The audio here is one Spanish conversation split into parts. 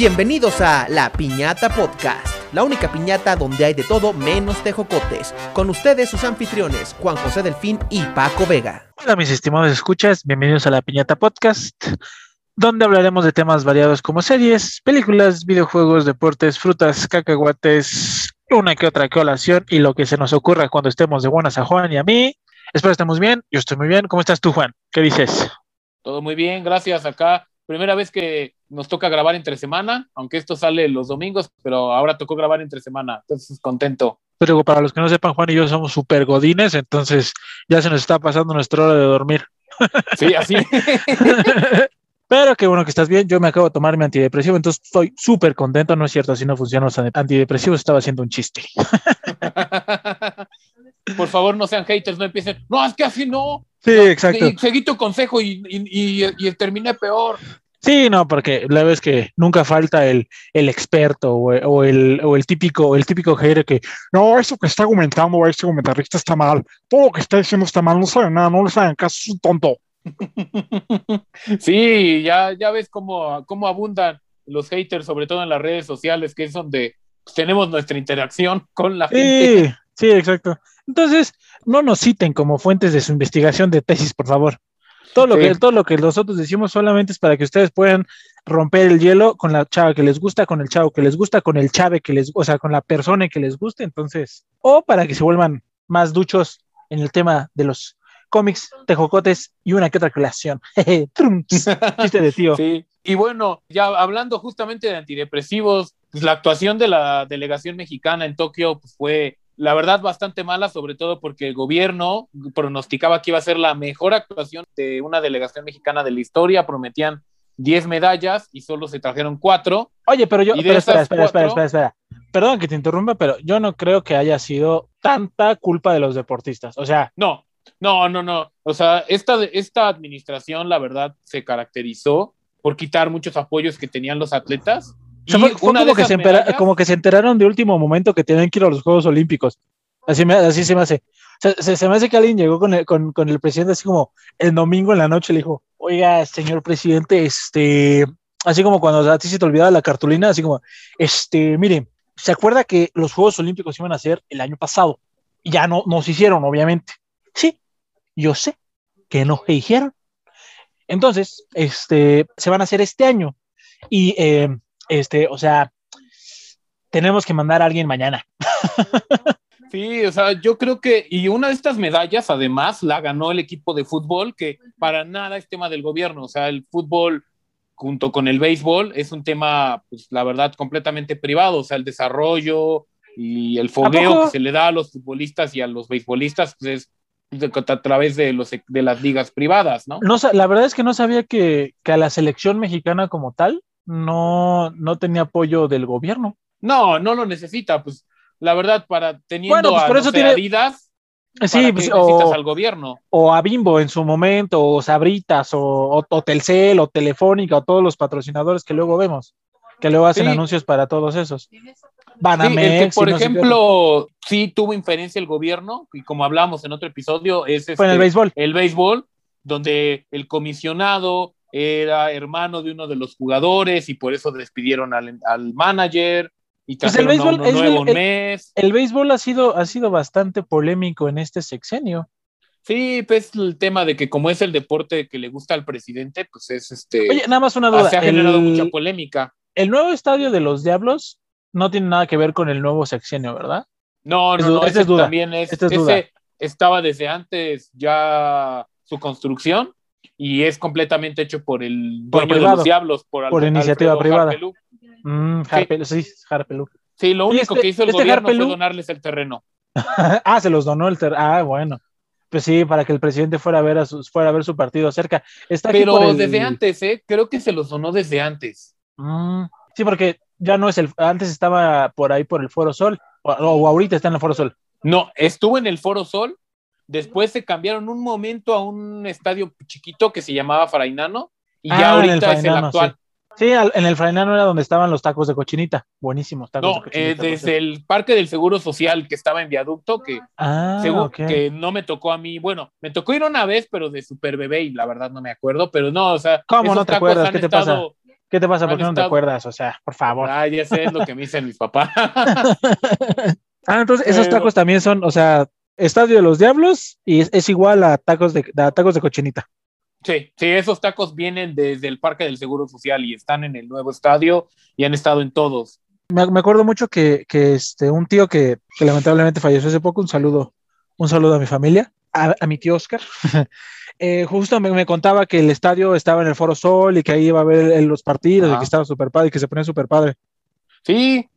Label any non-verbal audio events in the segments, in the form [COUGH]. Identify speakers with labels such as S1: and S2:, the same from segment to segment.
S1: Bienvenidos a La Piñata Podcast, la única piñata donde hay de todo menos tejocotes. Con ustedes sus anfitriones, Juan José Delfín y Paco Vega.
S2: Hola mis estimados escuchas, bienvenidos a La Piñata Podcast, donde hablaremos de temas variados como series, películas, videojuegos, deportes, frutas, cacahuates, una que otra colación y lo que se nos ocurra cuando estemos de buenas a Juan y a mí. Espero estemos bien, yo estoy muy bien. ¿Cómo estás tú, Juan? ¿Qué dices?
S3: Todo muy bien, gracias. Acá, primera vez que nos toca grabar entre semana, aunque esto sale los domingos, pero ahora tocó grabar entre semana, entonces contento.
S2: Pero para los que no sepan, Juan y yo somos super godines, entonces ya se nos está pasando nuestra hora de dormir.
S3: Sí, así. [LAUGHS]
S2: Pero qué bueno que estás bien. Yo me acabo de tomar mi antidepresivo, entonces estoy súper contento. No es cierto, así no funcionan los antidepresivos. Estaba haciendo un chiste. [LAUGHS]
S3: Por favor, no sean haters, no empiecen. No, es que así no.
S2: Sí,
S3: No,
S2: exacto.
S3: seguí tu consejo y, y, y- y terminé peor.
S2: Sí, no, porque la vez que nunca falta el, el experto o, o el, o el típico, el típico hater que no, eso que está argumentando este comentarista está mal. Todo lo que está diciendo está mal, no sabe nada, no le saben caso, es un tonto. [LAUGHS]
S3: Sí, ya, ya ves cómo, cómo abundan los haters, sobre todo en las redes sociales, que es donde tenemos nuestra interacción con la gente.
S2: Sí, sí, exacto. Entonces, no nos citen como fuentes de su investigación de tesis, por favor. Todo lo,
S3: Sí.
S2: que, todo lo que nosotros decimos solamente es para que ustedes puedan romper el hielo con la chava que les gusta, con el chavo que les gusta, con el chave que les, o sea, con la persona que les guste, entonces, o para que se vuelvan más duchos en el tema de los cómics, tejocotes y una que otra creación. [LAUGHS] Chiste de tío. [LAUGHS]
S3: Sí, y bueno, ya hablando justamente de antidepresivos, pues la actuación de la delegación mexicana en Tokio pues, fue, la verdad, bastante mala, sobre todo porque el gobierno pronosticaba que iba a ser la mejor actuación de una delegación mexicana de la historia, prometían 10 medallas y solo se trajeron 4.
S2: Oye, pero yo, pero espera, espera, espera,
S3: cuatro-
S2: espera, espera. Perdón que te interrumpa, pero yo no creo que haya sido tanta culpa de los deportistas. O sea,
S3: No, no, no, no. O sea, esta, esta administración, la verdad, se caracterizó por quitar muchos apoyos que tenían los atletas.
S2: O sea,
S3: Y
S2: fue, fue como, que se empera- como que se enteraron de último momento que tenían que ir a los Juegos Olímpicos. Así, me, así se me hace. O sea, se, se me hace que alguien llegó con el, con, con el presidente así como el domingo en la noche le dijo, oiga, señor presidente, este, así como cuando a ti se te olvidaba la cartulina, así como, este, mire, ¿se acuerda que los Juegos Olímpicos iban a ser el año pasado? Y ya no, no se hicieron, obviamente. Sí, yo sé que no se hicieron. Entonces, este, se van a hacer este año. Y, eh, este, o sea, tenemos que mandar a alguien mañana. [LAUGHS]
S3: Sí, o sea, yo creo que, y una de estas medallas además la ganó el equipo de fútbol, que para nada es tema del gobierno, o sea, el fútbol junto con el béisbol es un tema, pues la verdad, completamente privado, o sea, el desarrollo y el fogueo que se le da a los futbolistas y a los beisbolistas, pues es a través de, los, de las ligas privadas, ¿no?
S2: No, la verdad es que no sabía que, que a la selección mexicana como tal no, no tenía apoyo del gobierno.
S3: No, no lo necesita, pues la verdad, para teniendo
S2: Bueno, pues
S3: a,
S2: por
S3: no
S2: eso
S3: sé,
S2: tiene-
S3: Adidas, ¿para
S2: Sí, pues,
S3: necesitas
S2: o,
S3: al gobierno?
S2: o a Bimbo en su momento, o Sabritas, o, o, o Telcel, o Telefónica, o todos los patrocinadores que luego vemos, que luego hacen
S3: Sí.
S2: anuncios para todos esos.
S3: Sí, el
S2: Banamex,
S3: que, por
S2: no
S3: ejemplo, sí tuvo inferencia el gobierno, y como hablábamos en otro episodio, es
S2: fue en el
S3: este,
S2: béisbol.
S3: el béisbol, donde el comisionado era hermano de uno de los jugadores y por eso despidieron al, al manager y
S2: Pues el béisbol es
S3: nuevo
S2: el-
S3: mes.
S2: El béisbol ha sido, ha sido bastante polémico en este sexenio.
S3: Sí, pues el tema de que como es el deporte que le gusta al presidente, pues es este...
S2: Oye, nada más una duda.
S3: se ha generado
S2: el-
S3: mucha polémica.
S2: el nuevo estadio de los Diablos no tiene nada que ver con el nuevo sexenio, ¿verdad?
S3: No,
S2: Es
S3: no,
S2: duda,
S3: no, ese
S2: es duda,
S3: también es,
S2: esta es
S3: ese
S2: duda.
S3: estaba desde antes ya su construcción y es completamente hecho por el
S2: Por
S3: dueño de los diablos, por,
S2: por iniciativa
S3: Alfredo
S2: privada.
S3: Harpelú.
S2: Mm, Harpelú, sí, Harpelú.
S3: Sí, lo único
S2: este-
S3: que hizo el
S2: este
S3: gobierno
S2: Harpelú-
S3: fue donarles el terreno. [LAUGHS]
S2: ah, se los donó el ter Ah, bueno. Pues sí, para que el presidente fuera a ver a sus, fuera a ver su partido cerca. Está
S3: Pero
S2: el-
S3: desde antes, ¿eh? Creo que se los donó desde antes.
S2: Mm, sí, porque ya no es el. Antes estaba por ahí por el Foro Sol. O, o ahorita está en el Foro Sol.
S3: No, estuvo en el Foro Sol, después se cambiaron un momento a un estadio chiquito que se llamaba Farainano y
S2: Ah,
S3: ya
S2: el
S3: ahorita es el
S2: Frainano,
S3: actual.
S2: Sí, al- en el Frainano era donde estaban los tacos de cochinita. Buenísimos tacos de
S3: No,
S2: cochinita.
S3: eh, desde el Parque del Seguro Social que estaba en viaducto, que,
S2: Ah,
S3: que no me tocó a mí. Bueno, me tocó ir una vez, pero de super bebé y la verdad no me acuerdo. Pero no, o sea,
S2: ¿Cómo
S3: esos
S2: no te
S3: tacos
S2: acuerdas? ¿Qué te
S3: estado
S2: ¿Qué te pasa? ¿Por qué no te acuerdas? O sea, por favor.
S3: Ah, ya sé es lo que me dicen mis papás. [LAUGHS]
S2: Ah, entonces esos tacos también son, o sea, Estadio de los Diablos y es, es igual a tacos de, a tacos de cochinita.
S3: Sí, sí, esos tacos vienen desde el Parque del Seguro Social y están en el nuevo estadio y han estado en todos.
S2: Me, me acuerdo mucho que, que este, un tío que, que lamentablemente falleció hace poco, un saludo, un saludo a mi familia, a, a mi tío Oscar. [LAUGHS] eh, justo me, me contaba que el estadio estaba en el Foro Sol y que ahí iba a ver los partidos y que estaba súper padre y que se ponía súper padre.
S3: Sí,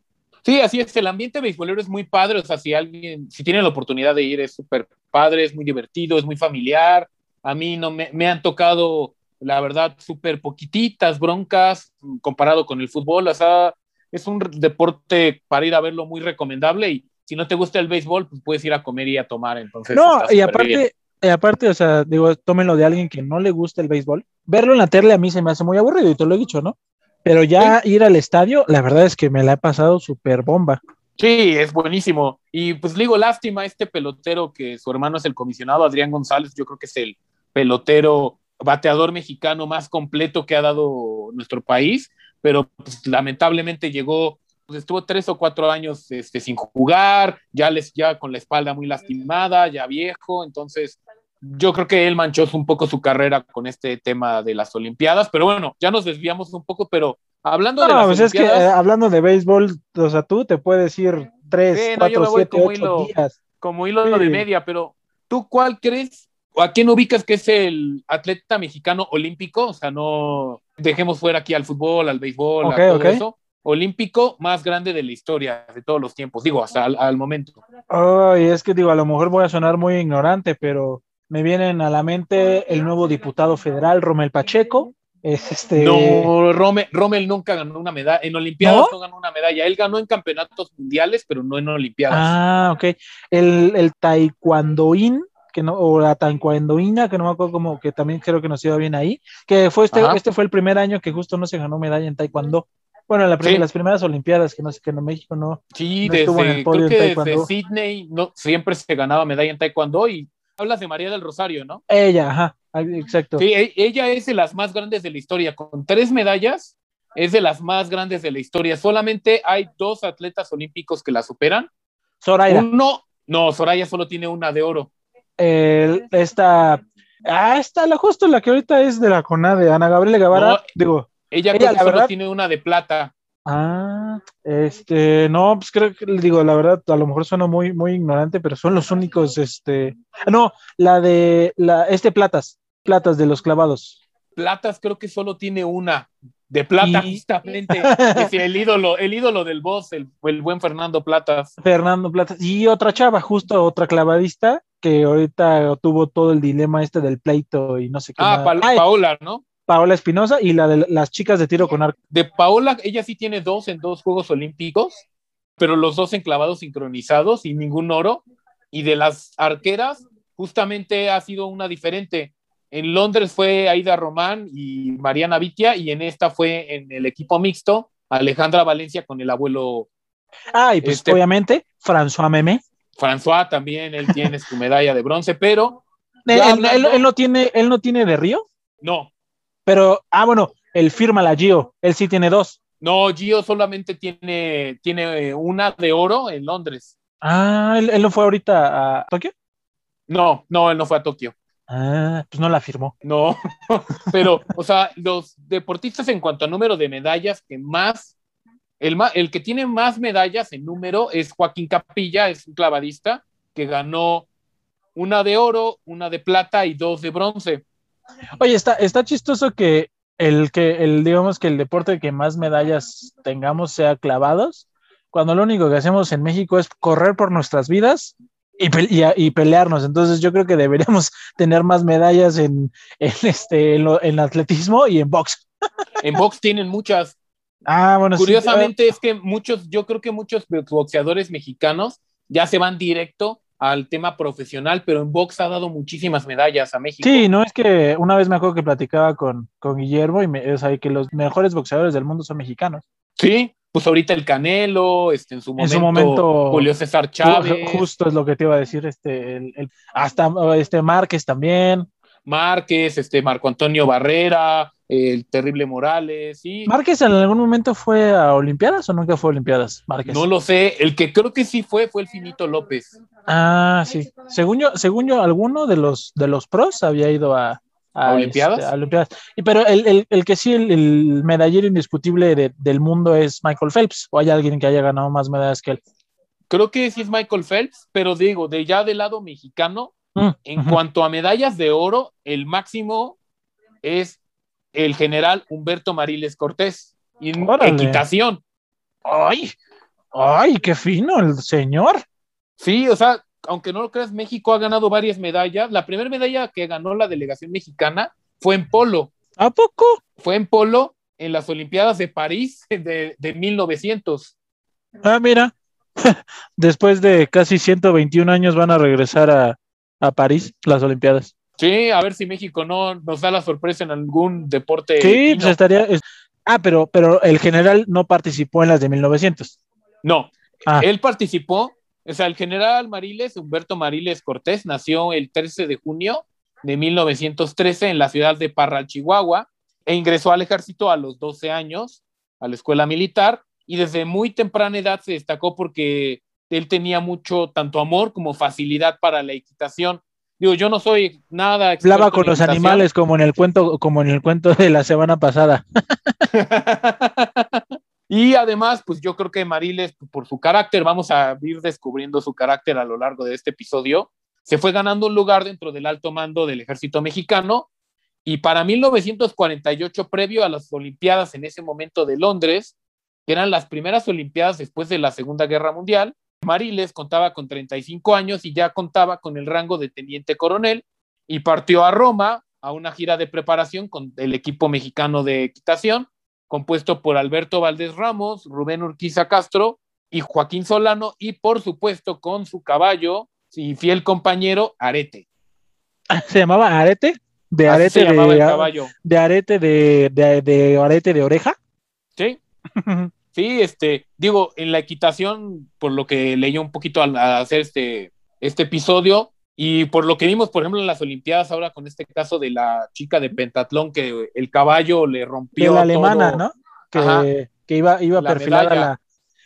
S3: sí, así es. El ambiente beisbolero es muy padre. O sea, si alguien, si tiene la oportunidad de ir, es súper padre, es muy divertido, es muy familiar. A mí no me, me han tocado, la verdad, súper poquititas broncas mm, comparado con el fútbol. O sea, es un deporte para ir a verlo muy recomendable y si no te gusta el béisbol, pues puedes ir a comer y a tomar. Entonces,
S2: No, y
S3: bien.
S2: aparte, y aparte, o sea, digo, tómenlo de alguien que no le gusta el béisbol. Verlo en la tele a mí se me hace muy aburrido y te lo he dicho, ¿no? Pero ya ir al estadio, la verdad es que me la he pasado súper bomba.
S3: Sí, es buenísimo. Y pues digo, lástima este pelotero que su hermano es el comisionado, Adrián González, yo creo que es el pelotero bateador mexicano más completo que ha dado nuestro país, pero pues, lamentablemente llegó, pues, estuvo tres o cuatro años este, sin jugar, ya, les, ya con la espalda muy lastimada, ya viejo, entonces yo creo que él manchó un poco su carrera con este tema de las Olimpiadas, pero bueno, ya nos desviamos un poco, pero hablando de
S2: No,
S3: las
S2: pues es que eh, hablando de béisbol, o sea, tú te puedes ir tres,
S3: no,
S2: cuatro,
S3: voy
S2: siete,
S3: como
S2: ocho
S3: hilo.
S2: días.
S3: como hilo
S2: Sí.
S3: de media, pero ¿tú cuál crees o a quién ubicas que es el atleta mexicano olímpico? O sea, no dejemos fuera aquí al fútbol, al béisbol,
S2: Ok,
S3: a todo eso. Olímpico más grande de la historia de todos los tiempos, digo, hasta al, al momento.
S2: Ay, es que digo, a lo mejor voy a sonar muy ignorante, pero me vienen a la mente el nuevo diputado federal, Romel Pacheco. Es este.
S3: No, Rommel, Rommel nunca ganó una medalla, en Olimpiadas ¿No? ganó una medalla, él ganó en campeonatos mundiales, pero no en Olimpiadas.
S2: Ah, ok. El, el taekwondoín, que no, o la taekwondoína, que no me acuerdo cómo, que también creo que nos iba bien ahí, que fue este,
S3: Ajá.
S2: este fue el primer año que justo no se ganó medalla en taekwondo. Bueno, la prim
S3: Sí.
S2: las primeras Olimpiadas, que no sé, que en México no.
S3: Sí,
S2: no en
S3: desde,
S2: el podio
S3: creo
S2: en
S3: que desde. Sydney no, siempre se ganaba medalla en taekwondo y hablas de María del Rosario, ¿no?
S2: Ella, ajá, exacto.
S3: Sí, e- ella es de las más grandes de la historia, con tres medallas, es de las más grandes de la historia. Solamente hay dos atletas olímpicos que la superan.
S2: Zoraida,
S3: Uno, no, Soraya solo tiene una de oro.
S2: el- esta, ah, esta, la justo la que ahorita es de la CONADE, Ana Gabriela Guevara,
S3: No.
S2: digo,
S3: Ella,
S2: Ella,
S3: creo que
S2: la
S3: solo
S2: verdad-
S3: tiene una de plata.
S2: Ah, este, no, pues creo que, digo, la verdad, a lo mejor suena muy, muy ignorante, pero son los únicos, este, ah, no, la de, la, este platas, platas de los clavados.
S3: Platas creo que solo tiene una de plata,
S2: Y-
S3: justamente. [LAUGHS] es el ídolo, el ídolo del boss, el, el buen Fernando Platas.
S2: Fernando Platas, y otra chava, justo otra clavadista, que ahorita tuvo todo el dilema este del pleito y no sé qué.
S3: Ah. Pa-
S2: Ay,
S3: Paola, ¿no?
S2: Paola Espinosa y la de las chicas de tiro con arco.
S3: De Paola, ella sí tiene dos en dos Juegos Olímpicos, pero los dos enclavados sincronizados y ningún oro. Y de las arqueras, justamente ha sido una diferente. En Londres fue Aida Román y Mariana Vitia, y en esta fue en el equipo mixto Alejandra Valencia con el abuelo
S2: Ah, y pues
S3: Este-
S2: obviamente François Memé.
S3: François también, él tiene su medalla de bronce, pero [LAUGHS]
S2: él no tiene, él no tiene de Río,
S3: no,
S2: pero, ah, bueno, él firma la Gio, él sí tiene dos.
S3: no, Gio solamente tiene, tiene eh, una de oro en Londres.
S2: Ah, él, él no fue ahorita a Tokio.
S3: No, no, él no fue a Tokio.
S2: Ah, pues no la firmó.
S3: No, [LAUGHS] pero, o sea, los deportistas en cuanto a número de medallas que más, el, ma- el que tiene más medallas en número es Joaquín Capilla, es un clavadista que ganó una de oro, una de plata y dos de bronce.
S2: Oye, está, está chistoso que el que, el, digamos que el deporte que más medallas tengamos sea clavados, cuando lo único que hacemos en México es correr por nuestras vidas y, pe- y y pelearnos. Entonces yo creo que deberíamos [LAUGHS] tener más medallas en, en este, en, lo- en atletismo y en box.
S3: En box tienen muchas.
S2: Ah, bueno, sí,
S3: Curiosamente es que muchos, yo creo que muchos boxeadores mexicanos ya se van directo al tema profesional, pero en box ha dado muchísimas medallas a México.
S2: Sí, no es que una vez me acuerdo que platicaba con, con Guillermo y me, o sea, que los mejores boxeadores del mundo son mexicanos.
S3: Sí, pues ahorita el Canelo, este, en su momento,
S2: En su momento-
S3: Julio César Chávez,
S2: Ju- Justo es lo que te iba a decir, este, el- el- hasta este Márquez también.
S3: Márquez, este, Marco Antonio Barrera, el terrible Morales, y
S2: ¿Márquez en algún momento fue a Olimpiadas o nunca fue a Olimpiadas? Márquez.
S3: no lo sé, el que creo que sí fue fue el Finito López.
S2: Ah, sí. Según yo, según yo, alguno de los de los pros había ido a,
S3: ¿A Olimpiadas?
S2: este, a Olimpiadas. Y, pero el, el- el que sí, el, el medallero indiscutible de- del mundo es Michael Phelps, o hay alguien que haya ganado más medallas que él.
S3: Creo que sí es Michael Phelps, pero digo, de ya del lado mexicano,
S2: Mm,
S3: en cuanto a medallas de oro, el máximo es el general Humberto Mariles Cortés. Y equitación.
S2: ¡Ay! ¡Ay, qué fino el señor!
S3: Sí, o sea, aunque no lo creas, México ha ganado varias medallas. La primera medalla que ganó la delegación mexicana fue en polo.
S2: ¿A poco?
S3: Fue en polo en las Olimpiadas de París de, de 1900.
S2: Ah, mira. [LAUGHS] Después de casi 121 años van a regresar a, a París, las Olimpiadas.
S3: Sí, a ver si México no nos da la sorpresa en algún deporte.
S2: Sí, pues estaría. es- Ah, pero, pero el general no participó en las de 1900.
S3: No,
S2: Ah.
S3: él participó, o sea, el general Mariles, Humberto Mariles Cortés, nació el 13 de junio de 1913 en la ciudad de Parral, Chihuahua, e ingresó al ejército a los 12 años, a la escuela militar, y desde muy temprana edad se destacó porque él tenía mucho, tanto amor como facilidad para la equitación. Digo, yo no soy nada
S2: Hablaba con los animales como en el cuento, como en el cuento de la semana pasada. [LAUGHS]
S3: y además, pues yo creo que Mariles, por su carácter, vamos a ir descubriendo su carácter a lo largo de este episodio, se fue ganando un lugar dentro del alto mando del ejército mexicano y para 1948, previo a las Olimpiadas en ese momento de Londres, que eran las primeras Olimpiadas después de la Segunda Guerra Mundial, Mariles contaba con 35 años y ya contaba con el rango de teniente coronel y partió a Roma a una gira de preparación con el equipo mexicano de equitación, compuesto por Alberto Valdés Ramos, Rubén Urquiza Castro y Joaquín Solano, y por supuesto con su caballo y fiel compañero Arete.
S2: ¿Se llamaba arete? De
S3: Así
S2: arete
S3: se llamaba el
S2: de,
S3: caballo.
S2: de arete de, de, de arete de oreja.
S3: Sí, [LAUGHS] sí, este, digo, en la equitación, por lo que leí un poquito al, al hacer este, este episodio, y por lo que vimos, por ejemplo, en las Olimpiadas, ahora con este caso de la chica de pentatlón, que el caballo le
S2: de
S3: rompió.
S2: la alemana,
S3: todo.
S2: ¿no?
S3: Ajá.
S2: Que, que iba, iba
S3: La
S2: perfilada la.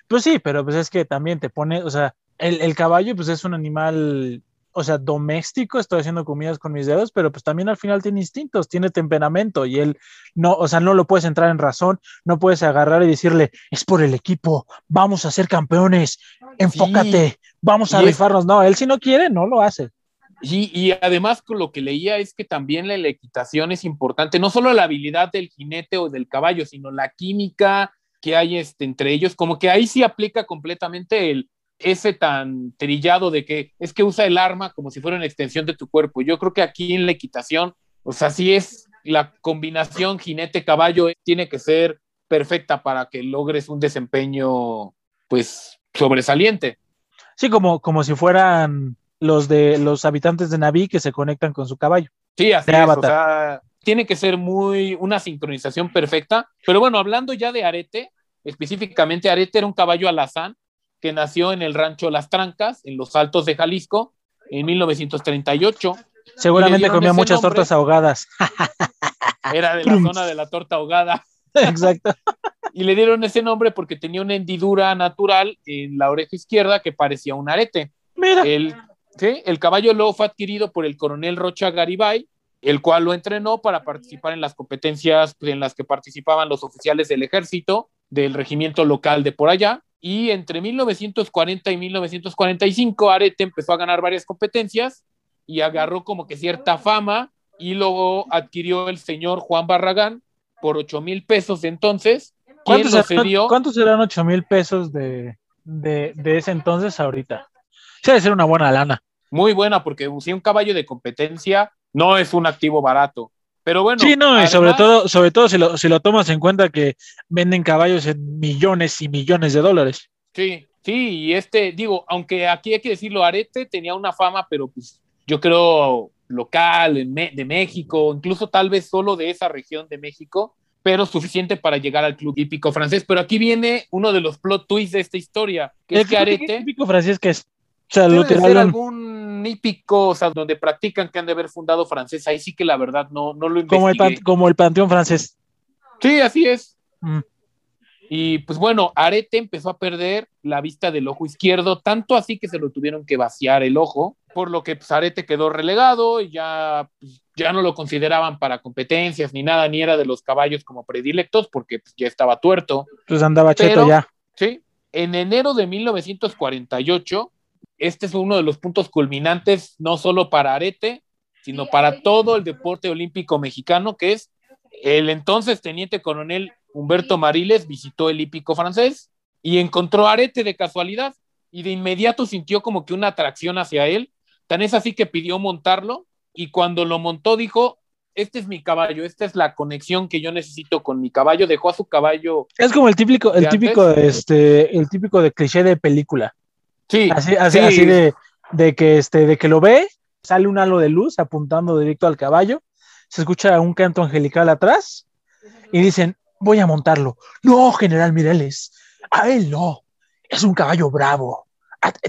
S2: Pues sí, pero pues es que también te pone, o sea, el, el caballo, pues es un animal, o sea, doméstico, estoy haciendo comidas con mis dedos, pero pues también al final tiene instintos, tiene temperamento y él no, o sea, no lo puedes entrar en razón, no puedes agarrar y decirle, es por el equipo, vamos a ser campeones, enfócate, vamos a
S3: Y es-
S2: rifarnos. No, él si no quiere, no lo hace.
S3: Y, y además con lo que leía es que también la, la equitación es importante, no solo la habilidad del jinete o del caballo, sino la química que hay este, entre ellos, como que ahí sí aplica completamente el ese tan trillado de que es que usa el arma como si fuera una extensión de tu cuerpo. Yo creo que aquí en la equitación, o sea, sí es la combinación jinete-caballo, eh, tiene que ser perfecta para que logres un desempeño, pues, sobresaliente.
S2: Sí, como, como si fueran los de los habitantes de Naví que se conectan con su caballo.
S3: Sí, así es,
S2: Avatar.
S3: o sea, tiene que ser muy una sincronización perfecta. Pero bueno, hablando ya de Arete, específicamente Arete era un caballo alazán que nació en el rancho Las Trancas, en los Altos de Jalisco, en 1938.
S2: Seguramente comía muchas
S3: nombre.
S2: tortas ahogadas. [LAUGHS]
S3: Era de la zona de la torta ahogada. [LAUGHS]
S2: Exacto.
S3: Y le dieron ese nombre porque tenía una hendidura natural en la oreja izquierda que parecía un arete.
S2: Mira.
S3: El, ¿sí? el caballo luego fue adquirido por el coronel Rocha Garibay, el cual lo entrenó para participar en las competencias en las que participaban los oficiales del ejército, del regimiento local de por allá. Y entre 1940 y 1945, Arete empezó a ganar varias competencias y agarró como que cierta fama y luego adquirió el señor Juan Barragán por 8 mil pesos entonces. ¿Quién
S2: ¿Cuántos serán, cuántos serán 8 mil pesos de, de, de ese entonces ahorita? Sí, debe ser una buena lana.
S3: Muy buena, porque si un caballo de competencia no es un activo barato. Pero bueno.
S2: sí, no, y sobre todo, sobre todo si lo, si lo tomas en cuenta que venden caballos en millones y millones de dólares.
S3: Sí, sí, y este, digo, aunque aquí hay que decirlo, Arete tenía una fama, pero pues yo creo local, de México, incluso tal vez solo de esa región de México, pero suficiente para llegar al club hípico francés. Pero aquí viene uno de los plot twists de esta historia, que es que
S2: El
S3: Arete
S2: típico francés que es. O sea, lo
S3: algún hípico, o sea, donde practican que han de haber fundado francés, ahí sí que la verdad no, no lo
S2: Como el,
S3: investigué.
S2: pan- como el panteón francés.
S3: Sí, así es.
S2: Mm.
S3: Y pues bueno, Arete empezó a perder la vista del ojo izquierdo, tanto así que se lo tuvieron que vaciar el ojo, por lo que pues, Arete quedó relegado y ya, pues, ya no lo consideraban para competencias ni nada, ni era de los caballos como predilectos, porque pues, ya estaba tuerto.
S2: Pues andaba cheto
S3: Pero-
S2: ya.
S3: ¿sí? En enero de 1948, este es uno de los puntos culminantes, no solo para Arete, sino para todo el deporte olímpico mexicano, que es el entonces teniente coronel Humberto Mariles visitó el hípico francés y encontró a Arete de casualidad y de inmediato sintió como que una atracción hacia él. Tan es así que pidió montarlo y cuando lo montó dijo, este es mi caballo, esta es la conexión que yo necesito con mi caballo. Dejó a su caballo.
S2: Es como el típico, el
S3: ¿De
S2: típico, este, el típico de cliché de película.
S3: Sí,
S2: Así, así,
S3: sí.
S2: así de, de que este, de que lo ve, sale un halo de luz apuntando directo al caballo, se escucha un canto angelical atrás y dicen, voy a montarlo. No, general Mireles, a él no. Es un caballo bravo.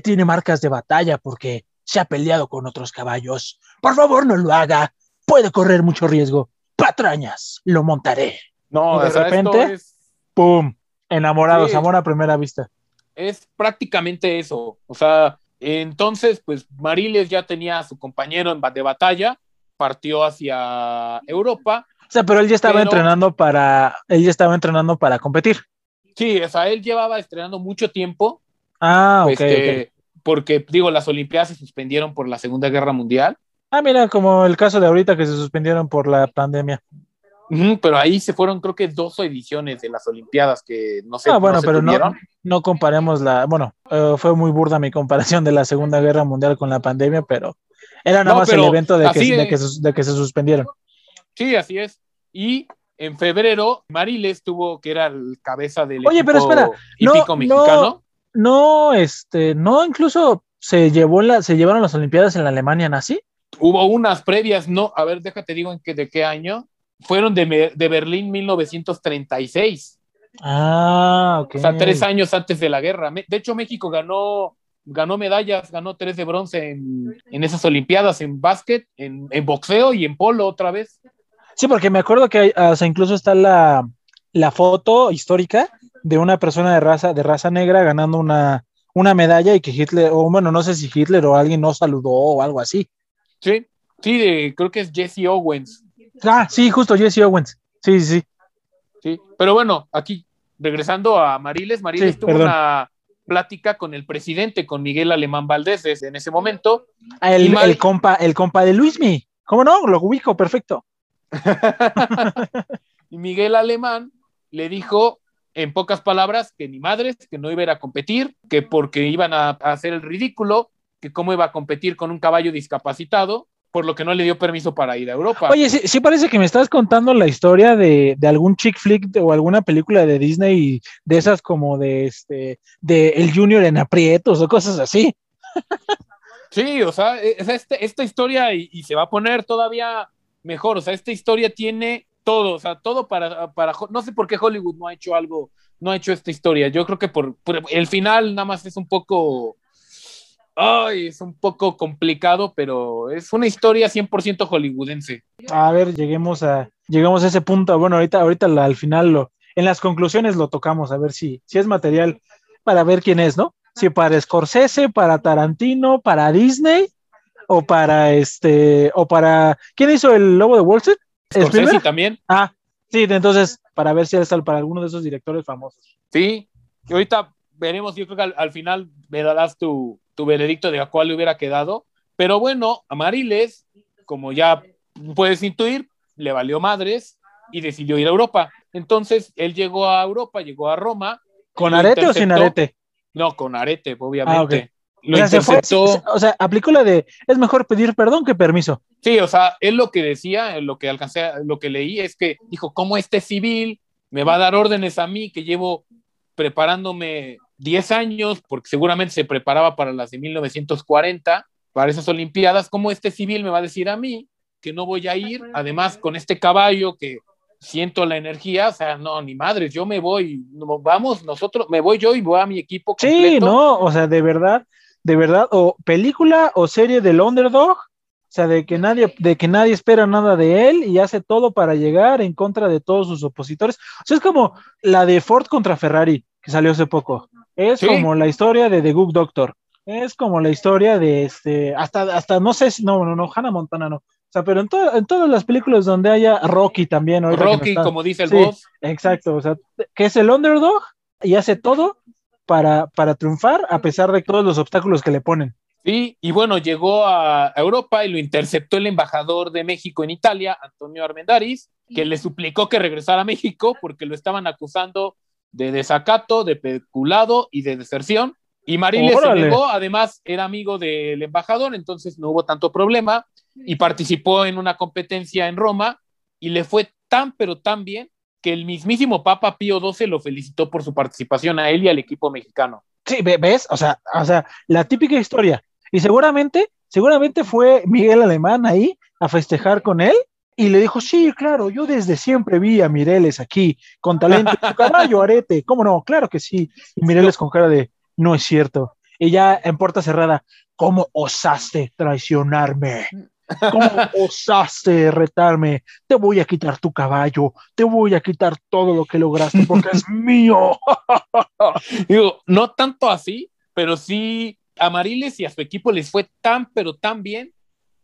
S2: Tiene marcas de batalla porque se ha peleado con otros caballos. Por favor, no lo haga. Puede correr mucho riesgo. Patrañas, lo montaré.
S3: No,
S2: Y de repente-
S3: es,
S2: ¡Pum! Enamorados,
S3: Sí.
S2: amor a primera vista.
S3: Es prácticamente eso. O sea, entonces, pues Mariles ya tenía a su compañero en de batalla, partió hacia Europa.
S2: O sea, pero él ya estaba
S3: Pero-
S2: entrenando para, él ya estaba entrenando para competir.
S3: Sí, o sea, él llevaba estrenando mucho tiempo,
S2: Ah, ok,
S3: este,
S2: ok.
S3: porque, digo, las Olimpiadas se suspendieron por la Segunda Guerra Mundial,
S2: Ah, mira, como el caso de ahorita que se suspendieron por la pandemia.
S3: Pero ahí se fueron, creo que dos ediciones de las Olimpiadas que no sé.
S2: Ah, bueno,
S3: se
S2: pero no, no comparemos la, bueno, eh, fue muy burda mi comparación de la Segunda Guerra Mundial con la pandemia, pero era nada
S3: No,
S2: más el evento de que, de, que de que se suspendieron.
S3: Sí, así es. Y en febrero, Mariles tuvo que era el cabeza del
S2: Oye, pero espera, no,
S3: hípico
S2: no.
S3: mexicano.
S2: No, este, no, incluso se llevó la, se llevaron las Olimpiadas en la Alemania nazi.
S3: Hubo unas previas, no, a ver, déjate digo en qué, de qué año. Fueron de, de Berlín 1936,
S2: Ah, ok.
S3: o sea, tres años antes de la guerra. De hecho, México ganó, ganó medallas, ganó tres de bronce en, en esas Olimpiadas, en básquet, en, en boxeo y en polo otra vez.
S2: Sí, porque me acuerdo que o sea, incluso está la, la foto histórica de una persona de raza, de raza negra ganando una, una medalla y que Hitler, o bueno, no sé si Hitler o alguien no saludó o algo así.
S3: Sí, sí, de- creo que es Jesse Owens.
S2: Ah, sí, justo Jesse Owens. Sí, sí, sí.
S3: Sí, pero bueno, aquí regresando a Mariles, Mariles
S2: Sí,
S3: tuvo
S2: perdón.
S3: una plática con el presidente, con Miguel Alemán Valdés desde- en ese momento.
S2: Ah, El,
S3: Y Mar-
S2: el compa, el compa de Luismi. ¿Cómo no? Lo ubico, perfecto. [LAUGHS]
S3: y Miguel Alemán le dijo en pocas palabras que ni madres, que no iba a ir a competir, que porque iban a, a hacer el ridículo, que cómo iba a competir con un caballo discapacitado, por lo que no le dio permiso para ir a Europa.
S2: Oye, sí, sí parece que me estás contando la historia de, de algún chick flick de- o alguna película de Disney de esas como de este de El Junior en aprietos o cosas así.
S3: Sí, o sea, e- este- esta historia y, y se va a poner todavía mejor, o sea, esta historia tiene todo, o sea, todo para, para, no sé por qué Hollywood no ha hecho algo, no ha hecho esta historia, yo creo que por, por el final nada más es un poco, ay, es un poco complicado, pero es una historia 100% hollywoodense.
S2: A ver, lleguemos a, llegamos a ese punto. Bueno, ahorita, ahorita al final lo, en las conclusiones lo tocamos, a ver si, si es material para ver quién es, ¿no? Si para Scorsese, para Tarantino, para Disney, o para este, o para. ¿Quién hizo el lobo de Wall Street?
S3: Scorsese
S2: ¿Spielberg?
S3: también,
S2: Ah, sí, entonces, para ver si es para alguno de esos directores famosos.
S3: sí, y ahorita veremos, yo creo que al, al final me darás tu, tu veredicto de a cuál le hubiera quedado, pero bueno, a Mariles, como ya puedes intuir, le valió madres y decidió ir a Europa. Entonces, él llegó a Europa, llegó a Roma.
S2: ¿Con arete o sin arete?
S3: No, con arete, obviamente.
S2: Ah,
S3: Lo
S2: o, sea, fue- o sea, aplicó la de es mejor pedir perdón que permiso.
S3: Sí, o sea, él lo que decía, lo que alcancé, lo que leí es que dijo, ¿cómo este civil me va a dar órdenes a mí que llevo preparándome 10 años, porque seguramente se preparaba para las de 1940, para esas Olimpiadas, ¿cómo este civil me va a decir a mí que no voy a ir? Además, con este caballo que siento la energía, o sea, no, ni madres, yo me voy, no, vamos, nosotros, me voy yo y voy a mi equipo
S2: Sí,
S3: completo.
S2: no, o sea, de verdad, de verdad, o película o serie del underdog, o sea, de que nadie, de que nadie espera nada de él y hace todo para llegar en contra de todos sus opositores. O sea, es como la de Ford contra Ferrari, que salió hace poco. Es como la historia de The Good Doctor. Es como la historia de este, hasta, hasta no sé si, no, no, no, Hannah Montana no. O sea, pero en, en todas las películas donde haya Rocky también.
S3: Rocky, como dice el boss.
S2: Exacto, o sea, que es el underdog y hace todo para, para triunfar a pesar de todos los obstáculos que le ponen.
S3: Sí, y bueno, llegó a Europa y lo interceptó el embajador de México en Italia, Antonio Armendariz, que le suplicó que regresara a México porque lo estaban acusando de desacato, de peculado y de deserción. Y Mariles se negó, además era amigo del embajador, entonces no hubo tanto problema y participó en una competencia en Roma y le fue tan pero tan bien que el mismísimo Papa Pío XII lo felicitó por su participación a él y al equipo mexicano.
S2: Sí, ¿ves? O sea, o sea, la típica historia. Y seguramente, seguramente fue Miguel Alemán ahí a festejar con él y le dijo, sí, claro, yo desde siempre vi a Mireles aquí, con talento, caballo, arete, ¿cómo no? Claro que sí. Y Mireles con cara de, no es cierto. Y ya en puerta cerrada, ¿cómo osaste traicionarme? ¿Cómo osaste retarme? Te voy a quitar tu caballo, te voy a quitar todo lo que lograste porque es [LAUGHS] mío. [LAUGHS]
S3: Digo, no tanto así, pero sí a Mariles y a su equipo les fue tan, pero tan bien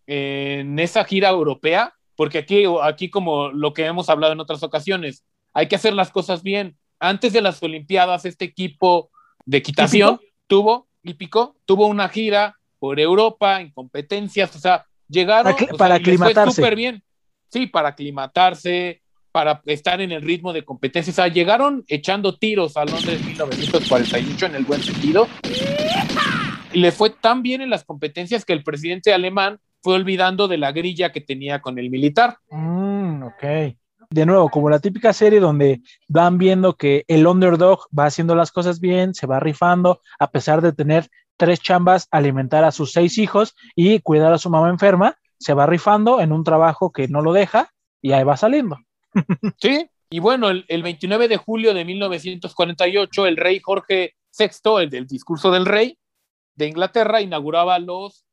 S3: en esa gira europea, porque aquí, aquí como lo que hemos hablado en otras ocasiones, hay que hacer las cosas bien. Antes de las Olimpiadas, este equipo de equitación tuvo, hípico, tuvo una gira por Europa en competencias, o sea, llegaron
S2: para, aclimatarse.
S3: súper bien. Sí, para aclimatarse, para estar en el ritmo de competencia. O sea, llegaron echando tiros a Londres 1948 en el buen sentido. Y le fue tan bien en las competencias que el presidente alemán fue olvidando de la grilla que tenía con el militar.
S2: Mm, ok. De nuevo, como la típica serie donde van viendo que el underdog va haciendo las cosas bien, se va rifando, a pesar de tener tres chambas, alimentar a sus seis hijos y cuidar a su mamá enferma, se va rifando en un trabajo que no lo deja y ahí va saliendo. [LAUGHS]
S3: Sí, y bueno, el, 29 de julio de 1948, el rey Jorge VI, el del discurso del rey de Inglaterra, inauguraba los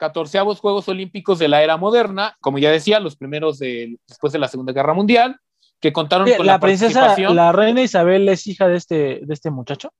S3: catorceavos Juegos Olímpicos de la era moderna, como ya decía, los primeros de, después de la Segunda Guerra Mundial, que contaron con la, princesa,
S2: la reina Isabel es hija de este, de este muchacho.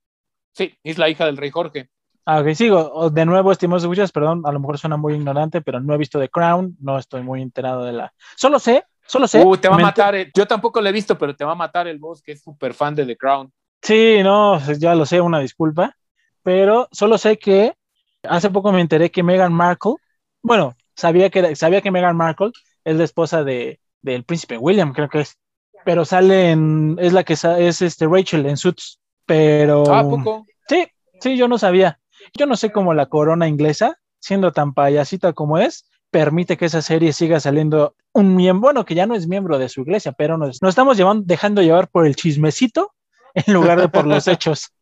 S3: Sí, es la hija del rey Jorge.
S2: Ah, ok, sigo. De nuevo, estimados escuchas, perdón, a lo mejor suena muy ignorante, pero no he visto The Crown, no estoy muy enterado de la. Solo sé, solo sé.
S3: Uh, te va a matar. Yo tampoco lo he visto, pero te va a matar el boss, que es súper fan de The Crown.
S2: Sí, no, ya lo sé, una disculpa. Pero solo sé que hace poco me enteré que Meghan Markle, bueno, sabía que, sabía que Meghan Markle es la esposa de, del príncipe William, creo que es. Pero sale en, es la que es este Rachel en Suits. Pero.
S3: ¿A poco?
S2: Sí, sí, yo no sabía. Yo no sé cómo la corona inglesa, siendo tan payasita como es, permite que esa serie siga saliendo un miembro, bueno, que ya no es miembro de su iglesia, pero nos, nos estamos llevando, dejando llevar por el chismecito [LAUGHS] en lugar de por los hechos.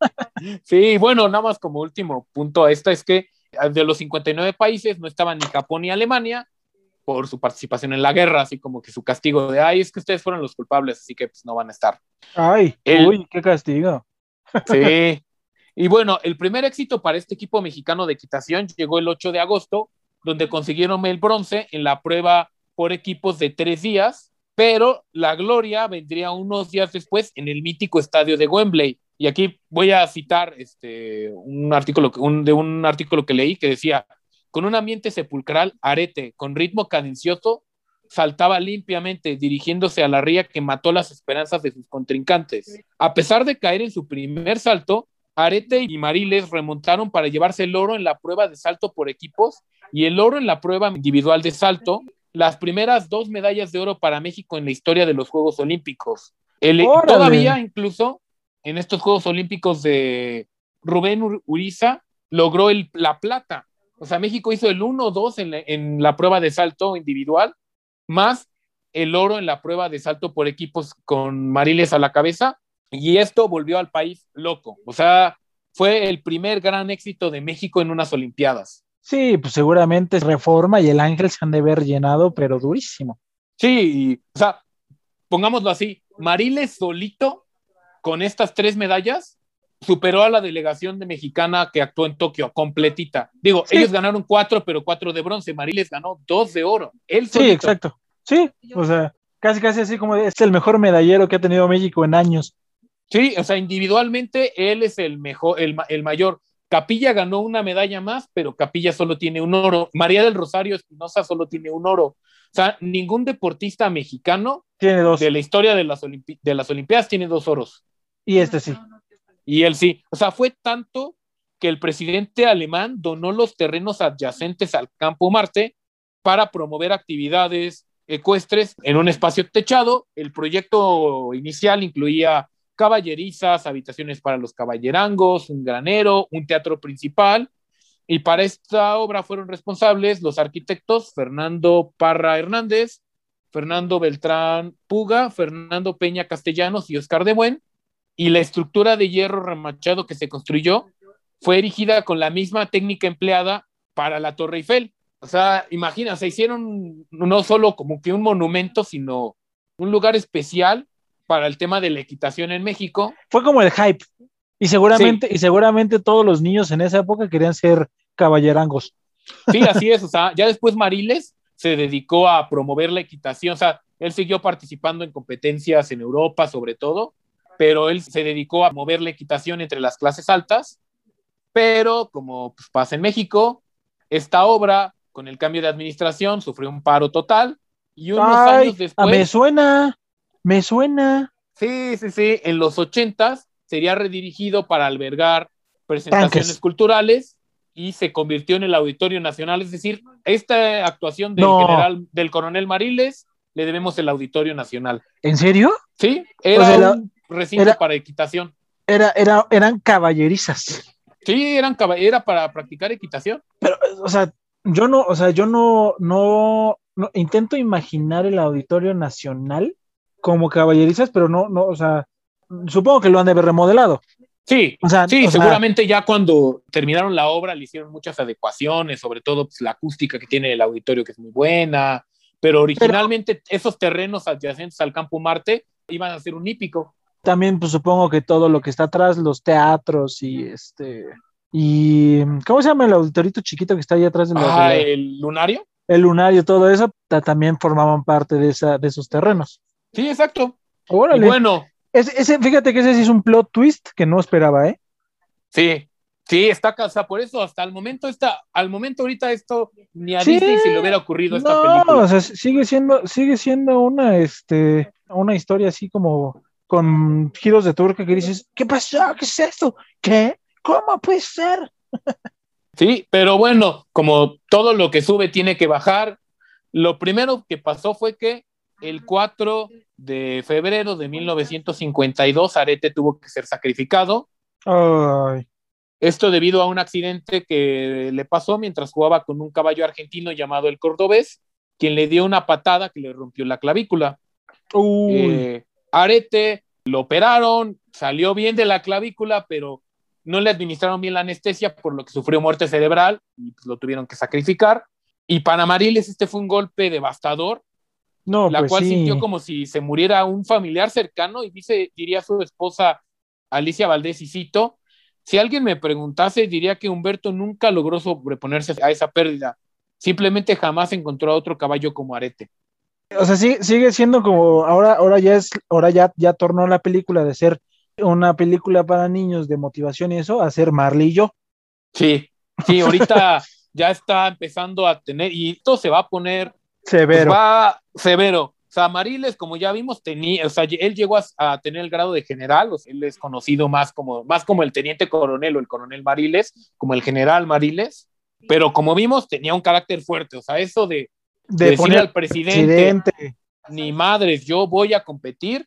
S3: Sí, bueno, nada más como último punto a esta es que de los 59 países no estaban ni Japón ni Alemania por su participación en la guerra, así como que su castigo de, ay, es que ustedes fueron los culpables, así que pues no van a estar.
S2: Ay, uy, qué castigo. [LAUGHS]
S3: Sí, y bueno, el primer éxito para este equipo mexicano de equitación llegó el 8 de agosto, donde consiguieron el bronce en la prueba por equipos de tres días, pero la gloria vendría unos días después en el mítico estadio de Wembley. Y aquí voy a citar este, un artículo de un artículo que leí que decía, con un ambiente sepulcral, Arete, con ritmo cadencioso, saltaba limpiamente, dirigiéndose a la ría que mató las esperanzas de sus contrincantes. A pesar de caer en su primer salto, Arete y Mariles remontaron para llevarse el oro en la prueba de salto por equipos y el oro en la prueba individual de salto, las primeras dos medallas de oro para México en la historia de los Juegos Olímpicos. todavía incluso en estos Juegos Olímpicos de Rubén Uriza logró el, la plata. O sea, México hizo el 1-2 en, en la prueba de salto individual, más el oro en la prueba de salto por equipos con Mariles a la cabeza y esto volvió al país loco. O sea, fue el primer gran éxito de México en unas Olimpiadas.
S2: Sí, pues seguramente Reforma y el Ángel se han de haber llenado, pero durísimo.
S3: Sí, o sea, pongámoslo así, Mariles solito con estas tres medallas superó a la delegación de mexicana que actuó en Tokio, completita. Digo,
S2: Sí.
S3: ellos ganaron cuatro, pero cuatro de bronce. Mariles ganó dos de oro. Él
S2: Sí, exacto. Sí, o sea, casi casi así como es el mejor medallero que ha tenido México en años.
S3: Sí, o sea, individualmente él es el mejor, el, el mayor. Capilla ganó una medalla más, pero Capilla solo tiene un oro. María del Rosario Espinosa solo tiene un oro. O sea, ningún deportista mexicano
S2: Tiene dos.
S3: de la historia de las, Olimpi- de las Olimpiadas tiene dos oros.
S2: Y este sí.
S3: Y él sí. O sea, fue tanto que el presidente alemán donó los terrenos adyacentes al campo Marte para promover actividades ecuestres en un espacio techado. El proyecto inicial incluía caballerizas, habitaciones para los caballerangos, un granero, un teatro principal. Y para esta obra fueron responsables los arquitectos Fernando Parra Hernández, Fernando Beltrán Puga, Fernando Peña Castellanos y Oscar de Buen. Y la estructura de hierro remachado que se construyó fue erigida con la misma técnica empleada para la Torre Eiffel. O sea, imagina, se hicieron no solo como que un monumento, sino un lugar especial para el tema de la equitación en México.
S2: Fue como el hype. Y seguramente, y seguramente todos los niños en esa época querían ser caballerangos.
S3: Sí, así es. O sea, ya después Mariles se dedicó a promover la equitación. O sea, él siguió participando en competencias en Europa, sobre todo, pero él se dedicó a mover la equitación entre las clases altas. Pero como pues, pasa en México, esta obra, con el cambio de administración, sufrió un paro total. Y unos
S2: Ay,
S3: años
S2: ah,
S3: después.
S2: me suena, me suena.
S3: Sí, sí, sí. En los ochentas sería redirigido para albergar presentaciones
S2: Tanques.
S3: culturales y se convirtió en el Auditorio Nacional. Es decir, esta actuación del
S2: No.
S3: general, del coronel Mariles, le debemos el Auditorio Nacional.
S2: ¿En serio?
S3: Sí, era un recinto
S2: era-
S3: para equitación.
S2: Era, era, eran caballerizas.
S3: Sí, eran era para practicar equitación.
S2: Pero, o sea, yo no, o sea, yo no, no, no intento imaginar el Auditorio Nacional como caballerizas, pero no, no, o sea, supongo que lo han de haber remodelado.
S3: Sí,
S2: O sea,
S3: sí,
S2: o sea,
S3: seguramente ya cuando terminaron la obra le hicieron muchas adecuaciones, sobre todo pues, la acústica que tiene el auditorio, que es muy buena, pero originalmente esos terrenos adyacentes al Campo Marte iban a ser un hípico.
S2: también pues supongo que todo lo que está atrás, los teatros y este y ¿cómo se llama el auditorito chiquito que está ahí atrás de la- de
S3: Ah, el lunario.
S2: el lunario, todo eso ta- también formaban parte de esa, de esos terrenos.
S3: Sí, exacto. Y
S2: Órale.
S3: bueno,
S2: Ese, ese- fíjate que ese sí es un plot twist que no esperaba, ¿eh?
S3: sí, sí, está casa. Por eso hasta el momento está, al momento ahorita esto ni a
S2: Sí.
S3: Disney se le hubiera ocurrido esta
S2: No,
S3: película.
S2: o sea, sigue siendo, sigue siendo una, este, una historia así como con giros de tuerca que dices, ¿qué pasó? ¿Qué es esto? ¿Qué? ¿Cómo puede ser?
S3: Sí, pero bueno, como todo lo que sube tiene que bajar, lo primero que pasó fue que el 4 de febrero de 1952 Arete tuvo que ser sacrificado.
S2: Ay,
S3: Esto debido a un accidente que le pasó mientras jugaba con un caballo argentino llamado el Cordobés, quien le dio una patada que le rompió la clavícula. Eh, Arete lo operaron, salió bien de la clavícula, pero no le administraron bien la anestesia, por lo que sufrió muerte cerebral y pues, lo tuvieron que sacrificar. Y para Mariles este fue un golpe devastador,
S2: no,
S3: la
S2: pues
S3: cual
S2: sí.
S3: sintió como si se muriera un familiar cercano y dice, diría su esposa Alicia Valdés y cito, si alguien me preguntase, diría que Humberto nunca logró sobreponerse a esa pérdida. Simplemente jamás encontró a otro caballo como Arete.
S2: O sea, sí- sigue siendo como, ahora, ahora ya es, ahora ya, ya tornó la película de ser una película para niños de motivación y eso, a ser Marley y yo.
S3: Sí, sí, ahorita [LAUGHS] ya está empezando a tener, y esto se va a poner,
S2: Severo.
S3: va severo. O sea, Mariles, como ya vimos, tenía, o sea, él llegó a, a tener el grado de general, o sea, él es conocido más como, más como el teniente coronel o el coronel Mariles, como el general Mariles, pero como vimos, tenía un carácter fuerte, o sea, eso de, de
S2: de
S3: decirle
S2: poner
S3: al presidente,
S2: presidente.
S3: ni madres, yo voy a competir,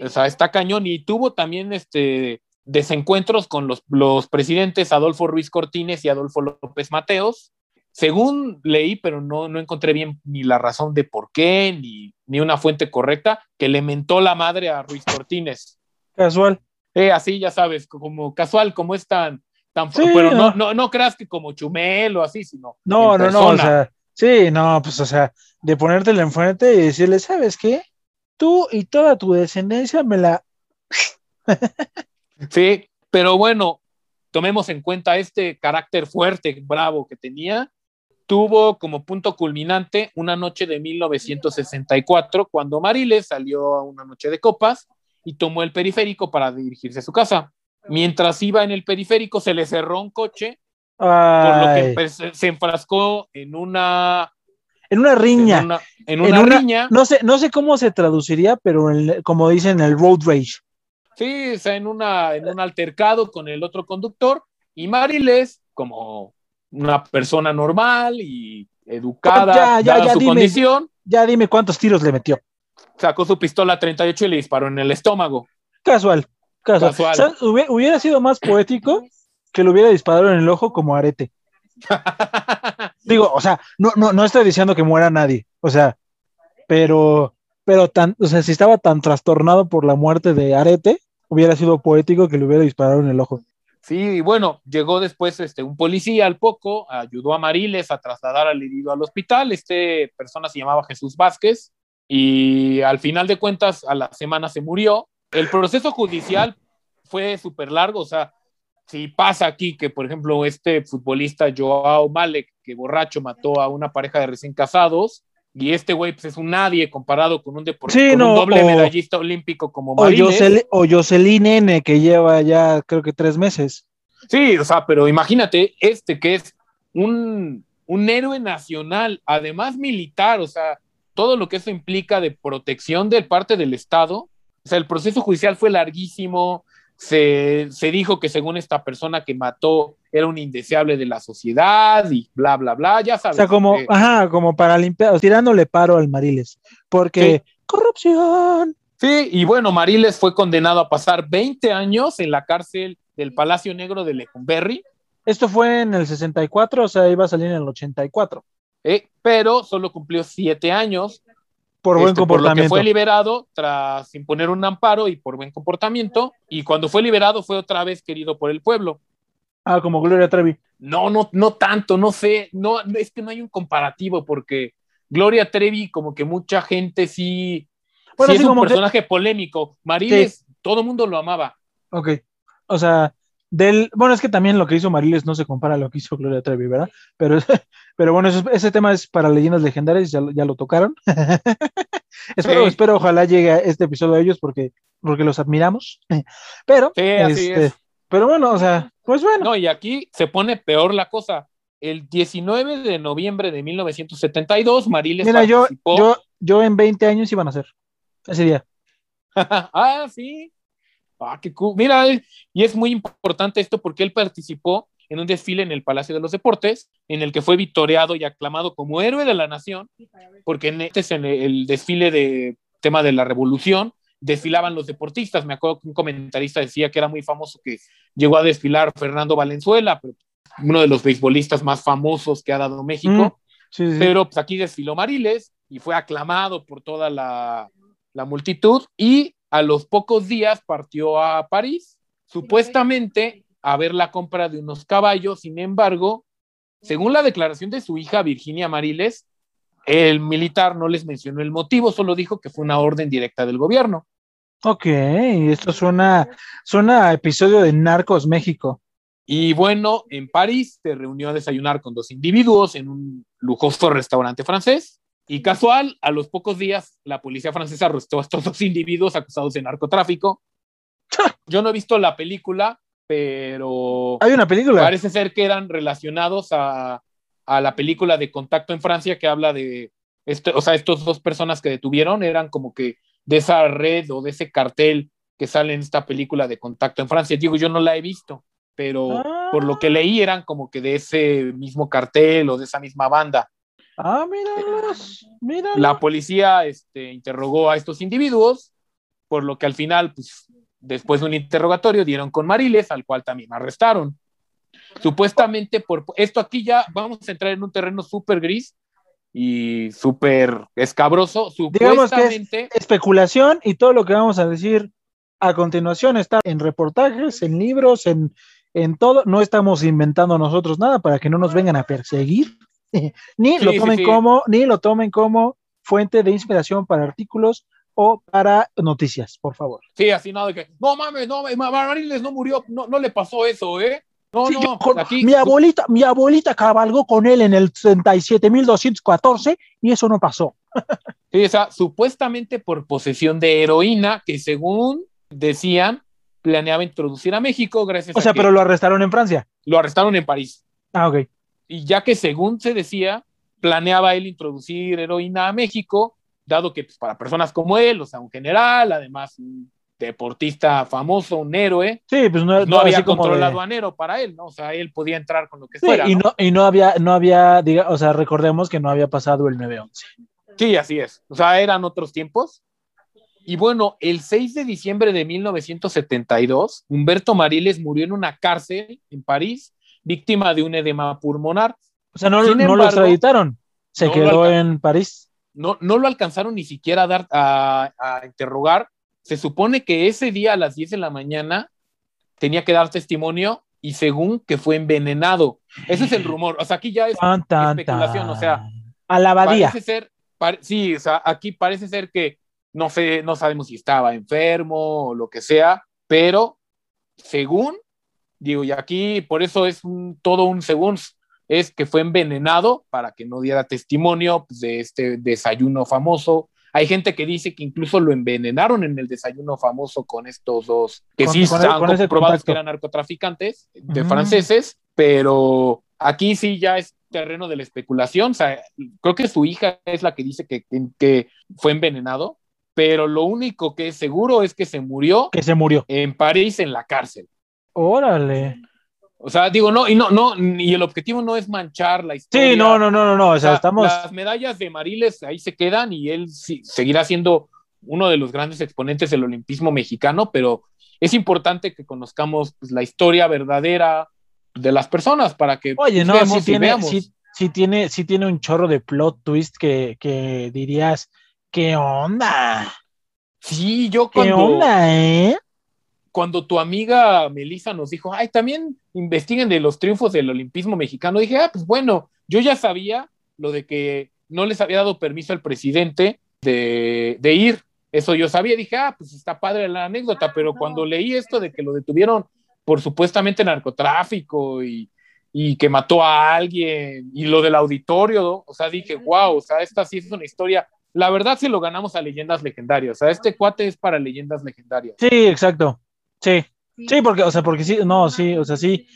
S3: o sea, está cañón, y tuvo también este desencuentros con los, los presidentes Adolfo Ruiz Cortines y Adolfo López Mateos, según leí, pero no, no encontré bien ni la razón de por qué, ni, ni una fuente correcta, que le mentó la madre a Ruiz Cortines.
S2: Casual.
S3: Eh, así, ya sabes, como casual, como es tan, tan
S2: Sí,
S3: pero no,
S2: no.
S3: no, no creas que como Chumel o así, sino.
S2: No, no, no, o sea, sí, no, pues, o sea, de ponértela enfrente y decirle, ¿sabes qué? Tú y toda tu descendencia me la... [LAUGHS]
S3: Sí, Pero bueno, tomemos en cuenta este carácter fuerte, bravo que tenía. Tuvo como punto culminante una noche de 1964, cuando Mariles salió a una noche de copas y tomó el periférico para dirigirse a su casa. Mientras iba en el periférico, se le cerró un coche, por lo que pues, se enfrascó en una
S2: en una riña.
S3: En una, en una riña.
S2: No sé, no sé cómo se traduciría, pero como dicen, el road rage.
S3: Sí, o sea, en, una, en un altercado con el otro conductor. Y Mariles, como una persona normal y educada, ya, ya, ya, su dime, condición.
S2: Ya dime cuántos tiros le metió.
S3: Sacó su pistola 38 y le disparó en el estómago.
S2: Casual, casual. hubiera sido más poético que le hubiera disparado en el ojo como arete. [LAUGHS] Digo, o sea, no, no, no estoy diciendo que muera nadie, o sea, pero, pero tan, o sea, si estaba tan trastornado por la muerte de Arete, hubiera sido poético que le hubiera disparado en el ojo.
S3: Sí, y bueno, llegó después este, un policía al poco, ayudó a Mariles a trasladar al herido al hospital. Este persona se llamaba Jesús Vázquez y al final de cuentas a la semana se murió. El proceso judicial fue súper largo, o sea, si pasa aquí que, por ejemplo, este futbolista Joao Malek, que borracho mató a una pareja de recién casados, y este güey pues, es un nadie comparado con un deportista, un doble medallista olímpico como
S2: Mariles. O, Jocelyn N, que lleva ya creo que tres meses.
S3: Sí, o sea, pero imagínate este que es un, un héroe nacional, además militar, o sea, todo lo que eso implica de protección de parte del Estado. O sea, el proceso judicial fue larguísimo, se, dijo que según esta persona que mató era un indeseable de la sociedad y bla, bla, bla, ya sabes.
S2: O sea, como, ajá, como para limpiar, tirándole paro al Mariles, porque corrupción.
S3: Sí, y bueno, Mariles fue condenado a pasar 20 años en la cárcel del Palacio Negro de Lecumberri.
S2: Esto fue en el 64, o sea, iba a salir en el 84.
S3: Eh, pero solo cumplió 7 años
S2: por buen comportamiento. Por lo que
S3: fue liberado tras imponer un amparo y por buen comportamiento. Y cuando fue liberado fue otra vez querido por el pueblo.
S2: Ah, como Gloria Trevi.
S3: No, no, no tanto, no sé. No, es que no hay un comparativo porque Gloria Trevi, como que mucha gente sí, bueno, sí es un personaje polémico. Mariles, todo el mundo lo amaba.
S2: Ok. O sea, del, bueno, es que también lo que hizo Mariles no se compara a lo que hizo Gloria Trevi, ¿verdad? Pero, [LAUGHS] pero bueno, ese tema es para leyendas legendarias, ya, ya lo tocaron. [LAUGHS] espero, espero, ojalá llegue a este episodio de ellos porque, porque los admiramos. [LAUGHS] Pero, este, pero bueno, o sea, pues bueno.
S3: No, y aquí se pone peor la cosa. El 19 de noviembre de 1972, Mariles
S2: Mira, yo, yo, yo en 20 años iban a ser ese día.
S3: ah, sí. Ah, qué cool. Mira, y es muy importante esto porque él participó en un desfile en el Palacio de los Deportes, en el que fue victoriado y aclamado como héroe de la nación, porque en este es el desfile de tema de la revolución, desfilaban los deportistas. Me acuerdo que un comentarista decía que era muy famoso que llegó a desfilar Fernando Valenzuela, uno de los beisbolistas más famosos que ha dado México. Mm, pero pues, aquí desfiló Mariles y fue aclamado por toda la, la multitud y a los pocos días partió a París, supuestamente a ver la compra de unos caballos. Sin embargo, según la declaración de su hija Virginia Mariles, el militar no les mencionó el motivo, solo dijo que fue una orden directa del gobierno.
S2: Ok, esto suena, suena a episodio de Narcos México.
S3: Y bueno, en París se reunió a desayunar con dos individuos en un lujoso restaurante francés. Y casual, a los pocos días, la policía francesa arrestó a estos dos [LAUGHS] individuos acusados de narcotráfico. Yo no he visto la película, pero...
S2: Hay una película.
S3: Parece ser que eran relacionados a, a la película de Contacto en Francia que habla de, este, o sea, estos dos personas que detuvieron eran como que de esa red o de ese cartel que sale en esta película de Contacto en Francia. Digo, yo no la he visto, pero por lo que leí eran como que de ese mismo cartel o de esa misma banda.
S2: Ah, mira.
S3: La policía este, interrogó a estos individuos, por lo que al final, pues, después de un interrogatorio, dieron con Mariles, al cual también arrestaron. Supuestamente, por esto aquí ya vamos a entrar en un terreno súper gris y súper escabroso. Supuestamente.
S2: especulación y todo lo que vamos a decir a continuación está en reportajes, en libros, en, en todo. No estamos inventando nosotros nada para que no nos vengan a perseguir. [LAUGHS] ni lo tomen como, ni lo tomen como fuente de inspiración para artículos o para noticias, por favor.
S3: Sí, así nada de que, no mames, no, Mariles no murió, no, no le pasó eso, ¿eh? No,
S2: Sí,
S3: no,
S2: yo con-
S3: aquí,
S2: mi abuelita, mi abuelita cabalgó con él en el 37.214 y eso no pasó. [LAUGHS]
S3: Sí, o sea, supuestamente por posesión de heroína que según decían planeaba introducir a México gracias
S2: O sea,
S3: que
S2: pero lo arrestaron en Francia.
S3: lo arrestaron en París.
S2: Ah, ok.
S3: Y ya que según se decía, planeaba él introducir heroína a México, dado que pues, para personas como él, o sea, un general, además un deportista famoso, un héroe,
S2: Sí, pues no,
S3: no, había control
S2: de-
S3: aduanero para él, ¿no? O sea, él podía entrar con lo que
S2: Sí,
S3: fuera.
S2: y
S3: ¿no?
S2: no, y no había, no había, diga, o sea, recordemos que no había pasado el 9-11.
S3: Sí, así es. O sea, eran otros tiempos. Y bueno, el 6 de diciembre de 1972, Humberto Mariles murió en una cárcel en París, víctima de un edema pulmonar.
S2: O sea, no, no lo extraditaron. Se
S3: no
S2: quedó en París.
S3: No, no lo alcanzaron ni siquiera a dar a, a interrogar. Se supone que ese día a las 10 de la mañana tenía que dar testimonio y según que fue envenenado. Ese es el rumor. O sea, aquí ya es
S2: Tan, tan,
S3: especulación, o sea,
S2: a la abadía.
S3: Parece ser, pare- sí, o sea, aquí parece ser que no sé, no sabemos si estaba enfermo o lo que sea, pero según, digo, y aquí por eso es un, todo un según, es que fue envenenado para que no diera testimonio pues, de este desayuno famoso. Hay gente que dice que incluso lo envenenaron en el desayuno famoso con estos dos, que
S2: Con-
S3: sí
S2: con-
S3: están comprobados que eran narcotraficantes de franceses, pero aquí sí ya es terreno de la especulación. O sea, creo que su hija es la que dice que, que, que fue envenenado, pero lo único que es seguro es que se murió
S2: Que se murió.
S3: en París en la cárcel.
S2: Órale.
S3: O sea, digo, no, y no, no, y el objetivo no es manchar la historia.
S2: Sí, no, no, no, no, no. O sea, estamos.
S3: Las medallas de Mariles ahí se quedan y él sí- seguirá siendo uno de los grandes exponentes del olimpismo mexicano, pero es importante que conozcamos pues, la historia verdadera de las personas para que
S2: Oye, no,
S3: juzguemos
S2: sí
S3: y
S2: tiene,
S3: veamos.
S2: sí, sí tiene, sí tiene un chorro de plot twist que, que dirías, ¿qué onda?
S3: Sí, yo
S2: ¿Qué
S3: cuando,
S2: onda, eh?
S3: Cuando tu amiga Melissa nos dijo, ay, también investiguen de los triunfos del olimpismo mexicano, dije, ah, pues bueno, yo ya sabía lo de que no les había dado permiso al presidente de, de ir. Eso yo sabía, dije, ah, pues está padre la anécdota, pero cuando leí esto de que lo detuvieron por supuestamente narcotráfico y, y que mató a alguien y lo del auditorio, ¿no? o sea, dije, wow, o sea, esta sí es una historia. La verdad se lo ganamos a leyendas legendarias, o sea, este cuate es para leyendas legendarias.
S2: Sí, exacto. Sí. Sí, porque, o sea, porque sí, no, sí, o sea, sí,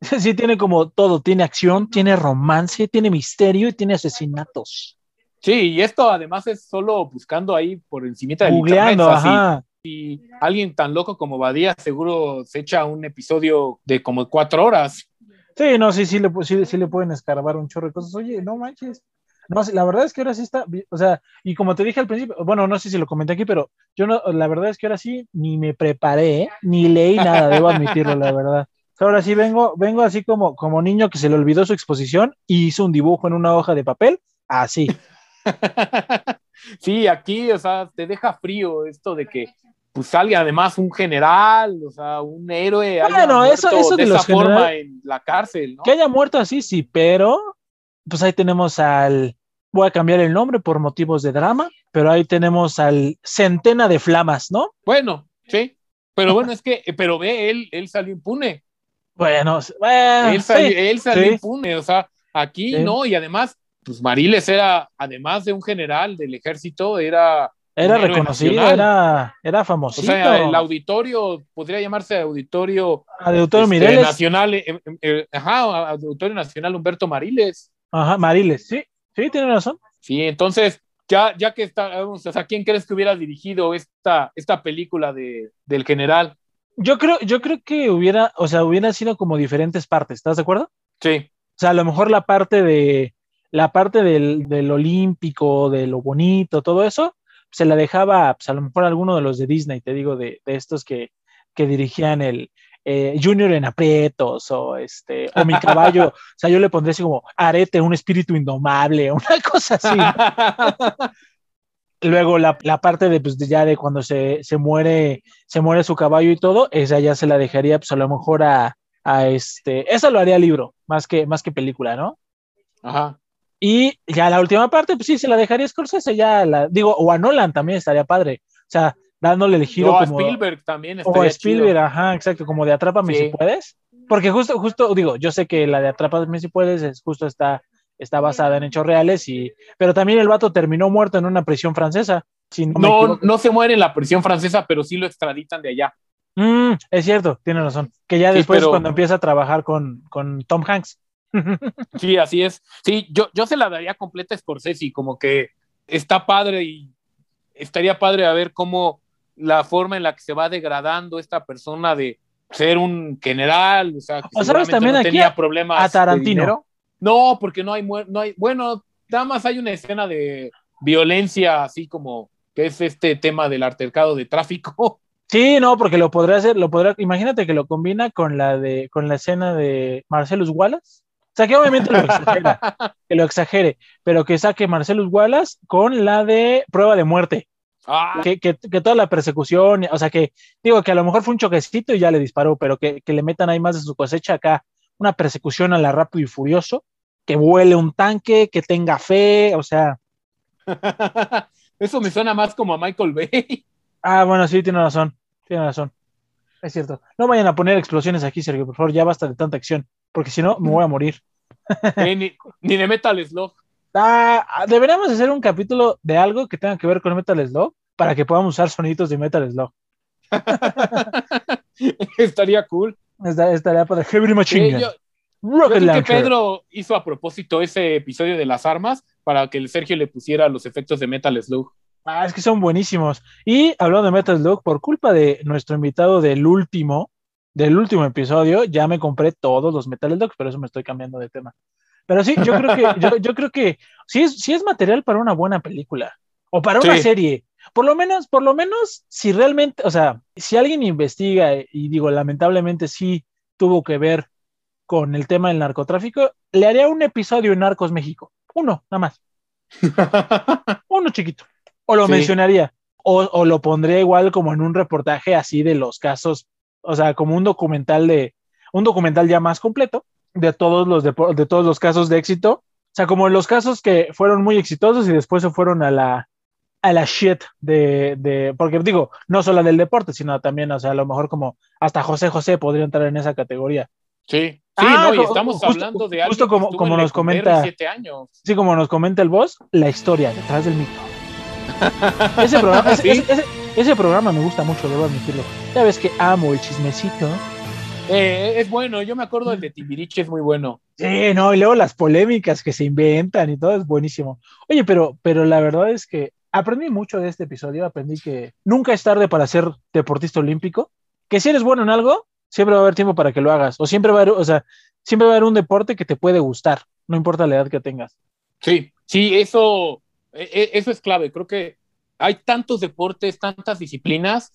S2: [LAUGHS] sí tiene como todo, tiene acción, tiene romance, tiene misterio y tiene asesinatos.
S3: Sí, y esto además es solo buscando ahí por encimita del
S2: Googleando,
S3: internet,
S2: ajá.
S3: si alguien tan loco como Badía seguro se echa un episodio de como cuatro horas.
S2: Sí, no, sí, sí le, sí, sí le pueden escarbar un chorro de cosas. Oye, no manches. No, la verdad es que ahora sí está, o sea, y como te dije al principio, bueno, no sé si lo comenté aquí, pero yo no, la verdad es que ahora sí ni me preparé, ¿eh? ni leí nada, debo admitirlo, la verdad. Ahora sí vengo, vengo así como, como niño que se le olvidó su exposición y hizo un dibujo en una hoja de papel, así. [LAUGHS]
S3: sí, aquí, o sea, te deja frío esto de que pues salga además un general, o sea, un héroe haya
S2: Bueno, eso-
S3: muerto
S2: eso de
S3: de
S2: los
S3: esa forma en la cárcel, ¿no?
S2: Que haya muerto así, sí, pero pues ahí tenemos al, voy a cambiar el nombre por motivos de drama, pero ahí tenemos al Centena de Flamas, ¿no?
S3: Bueno, sí, pero bueno, es que, pero ve, él, él salió impune.
S2: Bueno, bueno,
S3: él salió,
S2: sí.
S3: él salió
S2: sí.
S3: impune, o sea, aquí
S2: Sí.
S3: no, y además, pues Mariles era, además de un general del ejército, era,
S2: Era reconocido,
S3: nacional.
S2: era, era
S3: o
S2: famosito.
S3: sea, el auditorio, podría llamarse auditorio
S2: Auditorio
S3: este,
S2: Mireles.
S3: nacional, eh, eh, eh, ajá, auditorio nacional Humberto Mariles.
S2: Ajá, Mariles, sí, sí, tiene razón.
S3: Sí, entonces, ya, ya que está, o sea, ¿quién crees que hubiera dirigido esta, esta película de, del general?
S2: Yo creo, yo creo que hubiera, o sea, hubieran sido como diferentes partes, ¿estás de acuerdo?
S3: Sí,
S2: O sea, a lo mejor la parte de, la parte del, del olímpico, de lo bonito, todo eso, se la dejaba, pues a lo mejor a alguno de los de Disney, te digo, de, de estos que, que dirigían el eh, Junior en aprietos, o este, o mi caballo, [LAUGHS] o sea, yo le pondría así como arete, un espíritu indomable, una cosa así. Luego la, la parte de, pues, de ya de cuando se, se muere, se muere su caballo y todo, esa ya se la dejaría, pues a lo mejor a, a este, esa lo haría libro, más que, más que película, ¿no?
S3: ajá.
S2: Y ya la última parte, pues sí, se la dejaría a Scorsese, ya la, digo, o a Nolan también estaría padre. O sea, dándole el giro
S3: a
S2: como.
S3: Spielberg también
S2: o a Spielberg,
S3: chido.
S2: ajá, exacto, como de Atrápame
S3: Sí.
S2: si puedes. Porque justo, justo, digo, yo sé que la de Atrápame si puedes es justo está, está basada en hechos reales, y, pero también el vato terminó muerto en una prisión francesa. Si no,
S3: No, se muere en la prisión francesa, pero sí lo extraditan de allá.
S2: Mm, es cierto, tiene razón. Que ya
S3: Sí,
S2: después
S3: pero-
S2: cuando empieza a trabajar con, con Tom Hanks. [LAUGHS]
S3: Sí, así es. Sí, yo, yo se la daría completa a Scorsese, como que está padre y estaría padre a ver cómo la forma en la que se va degradando esta persona de ser un general, o sea, que
S2: O sabes,
S3: seguramente
S2: también
S3: no
S2: aquí
S3: tenía problemas
S2: a Tarantino.
S3: No, porque no hay, no hay, bueno, nada más hay una escena de violencia así como que es este tema del altercado de tráfico. [LAUGHS]
S2: Sí, no, porque lo podría hacer, lo podrá, imagínate que lo combina con la de, con la escena de Marcellus Wallace. O sea, que obviamente lo exagera, [LAUGHS] que lo exagere, pero que saque Marcellus Wallace con la de prueba de muerte.
S3: Ah,
S2: Que, que, que toda la persecución, o sea, que digo que a lo mejor fue un choquecito y ya le disparó, pero que, que le metan ahí más de su cosecha acá, una persecución a la rápido y furioso, que vuele un tanque, que tenga fe, o sea, [LAUGHS]
S3: Eso me suena más como a Michael Bay.
S2: Ah, bueno, sí, tiene razón. Tiene razón. Es cierto. No vayan a poner explosiones aquí, Sergio, por favor, ya basta de tanta acción, porque si no, me voy a morir. [LAUGHS]
S3: Eh, ni, ni de Metal Slug.
S2: Ah, deberíamos hacer un capítulo de algo que tenga que ver con Metal Slug para que podamos usar sonidos de Metal Slug. [LAUGHS]
S3: Estaría cool.
S2: Esta- Estaría para Heavy Machine
S3: yo, yo creo que. Pedro hizo a propósito ese episodio de las armas para que el Sergio le pusiera los efectos de Metal Slug.
S2: Ah, es que son buenísimos. Y hablando de Metal Slug, por culpa de nuestro invitado del último, del último episodio, ya me compré todos los Metal Slugs, pero eso me estoy cambiando de tema. Pero sí, yo creo que, [LAUGHS] yo, yo creo que sí es, sí es material para una buena película. O para una serie. Por lo menos, por lo menos, si realmente, o sea, si alguien investiga, y digo, lamentablemente sí tuvo que ver con el tema del narcotráfico, le haría un episodio en Narcos México. Uno, nada más. [LAUGHS] Uno chiquito. O lo
S3: Sí.
S2: mencionaría. O, o lo pondría igual como en un reportaje así de los casos, o sea, como un documental de, un documental ya más completo de todos los, de todos los casos de éxito. O sea, como los casos que fueron muy exitosos y después se fueron a la, a la shit de, de, porque digo, no solo del deporte, sino también, o sea, a lo mejor como hasta José José podría entrar en esa categoría.
S3: Sí, sí,
S2: Ah,
S3: no, y estamos
S2: justo-
S3: hablando de
S2: justo
S3: alguien
S2: como-
S3: que
S2: como nos comenta-
S3: siete años.
S2: Así como nos comenta el boss, la historia detrás del mito. [LAUGHS] Ese programa, ese,
S3: Sí.
S2: ese- ese- ese programa me gusta mucho, debo admitirlo. Ya ves que amo el chismecito.
S3: Eh, es bueno, yo me acuerdo del de Timbiriche, es muy bueno.
S2: Sí, no, y luego las polémicas que se inventan y todo es buenísimo. Oye, pero, pero la verdad es que aprendí mucho de este episodio, aprendí que nunca es tarde para ser deportista olímpico, que si eres bueno en algo, siempre va a haber tiempo para que lo hagas, o siempre va a haber, o sea, siempre va a haber un deporte que te puede gustar, no importa la edad que tengas.
S3: Sí, sí, eso, e- e- eso es clave. Creo que hay tantos deportes, tantas disciplinas.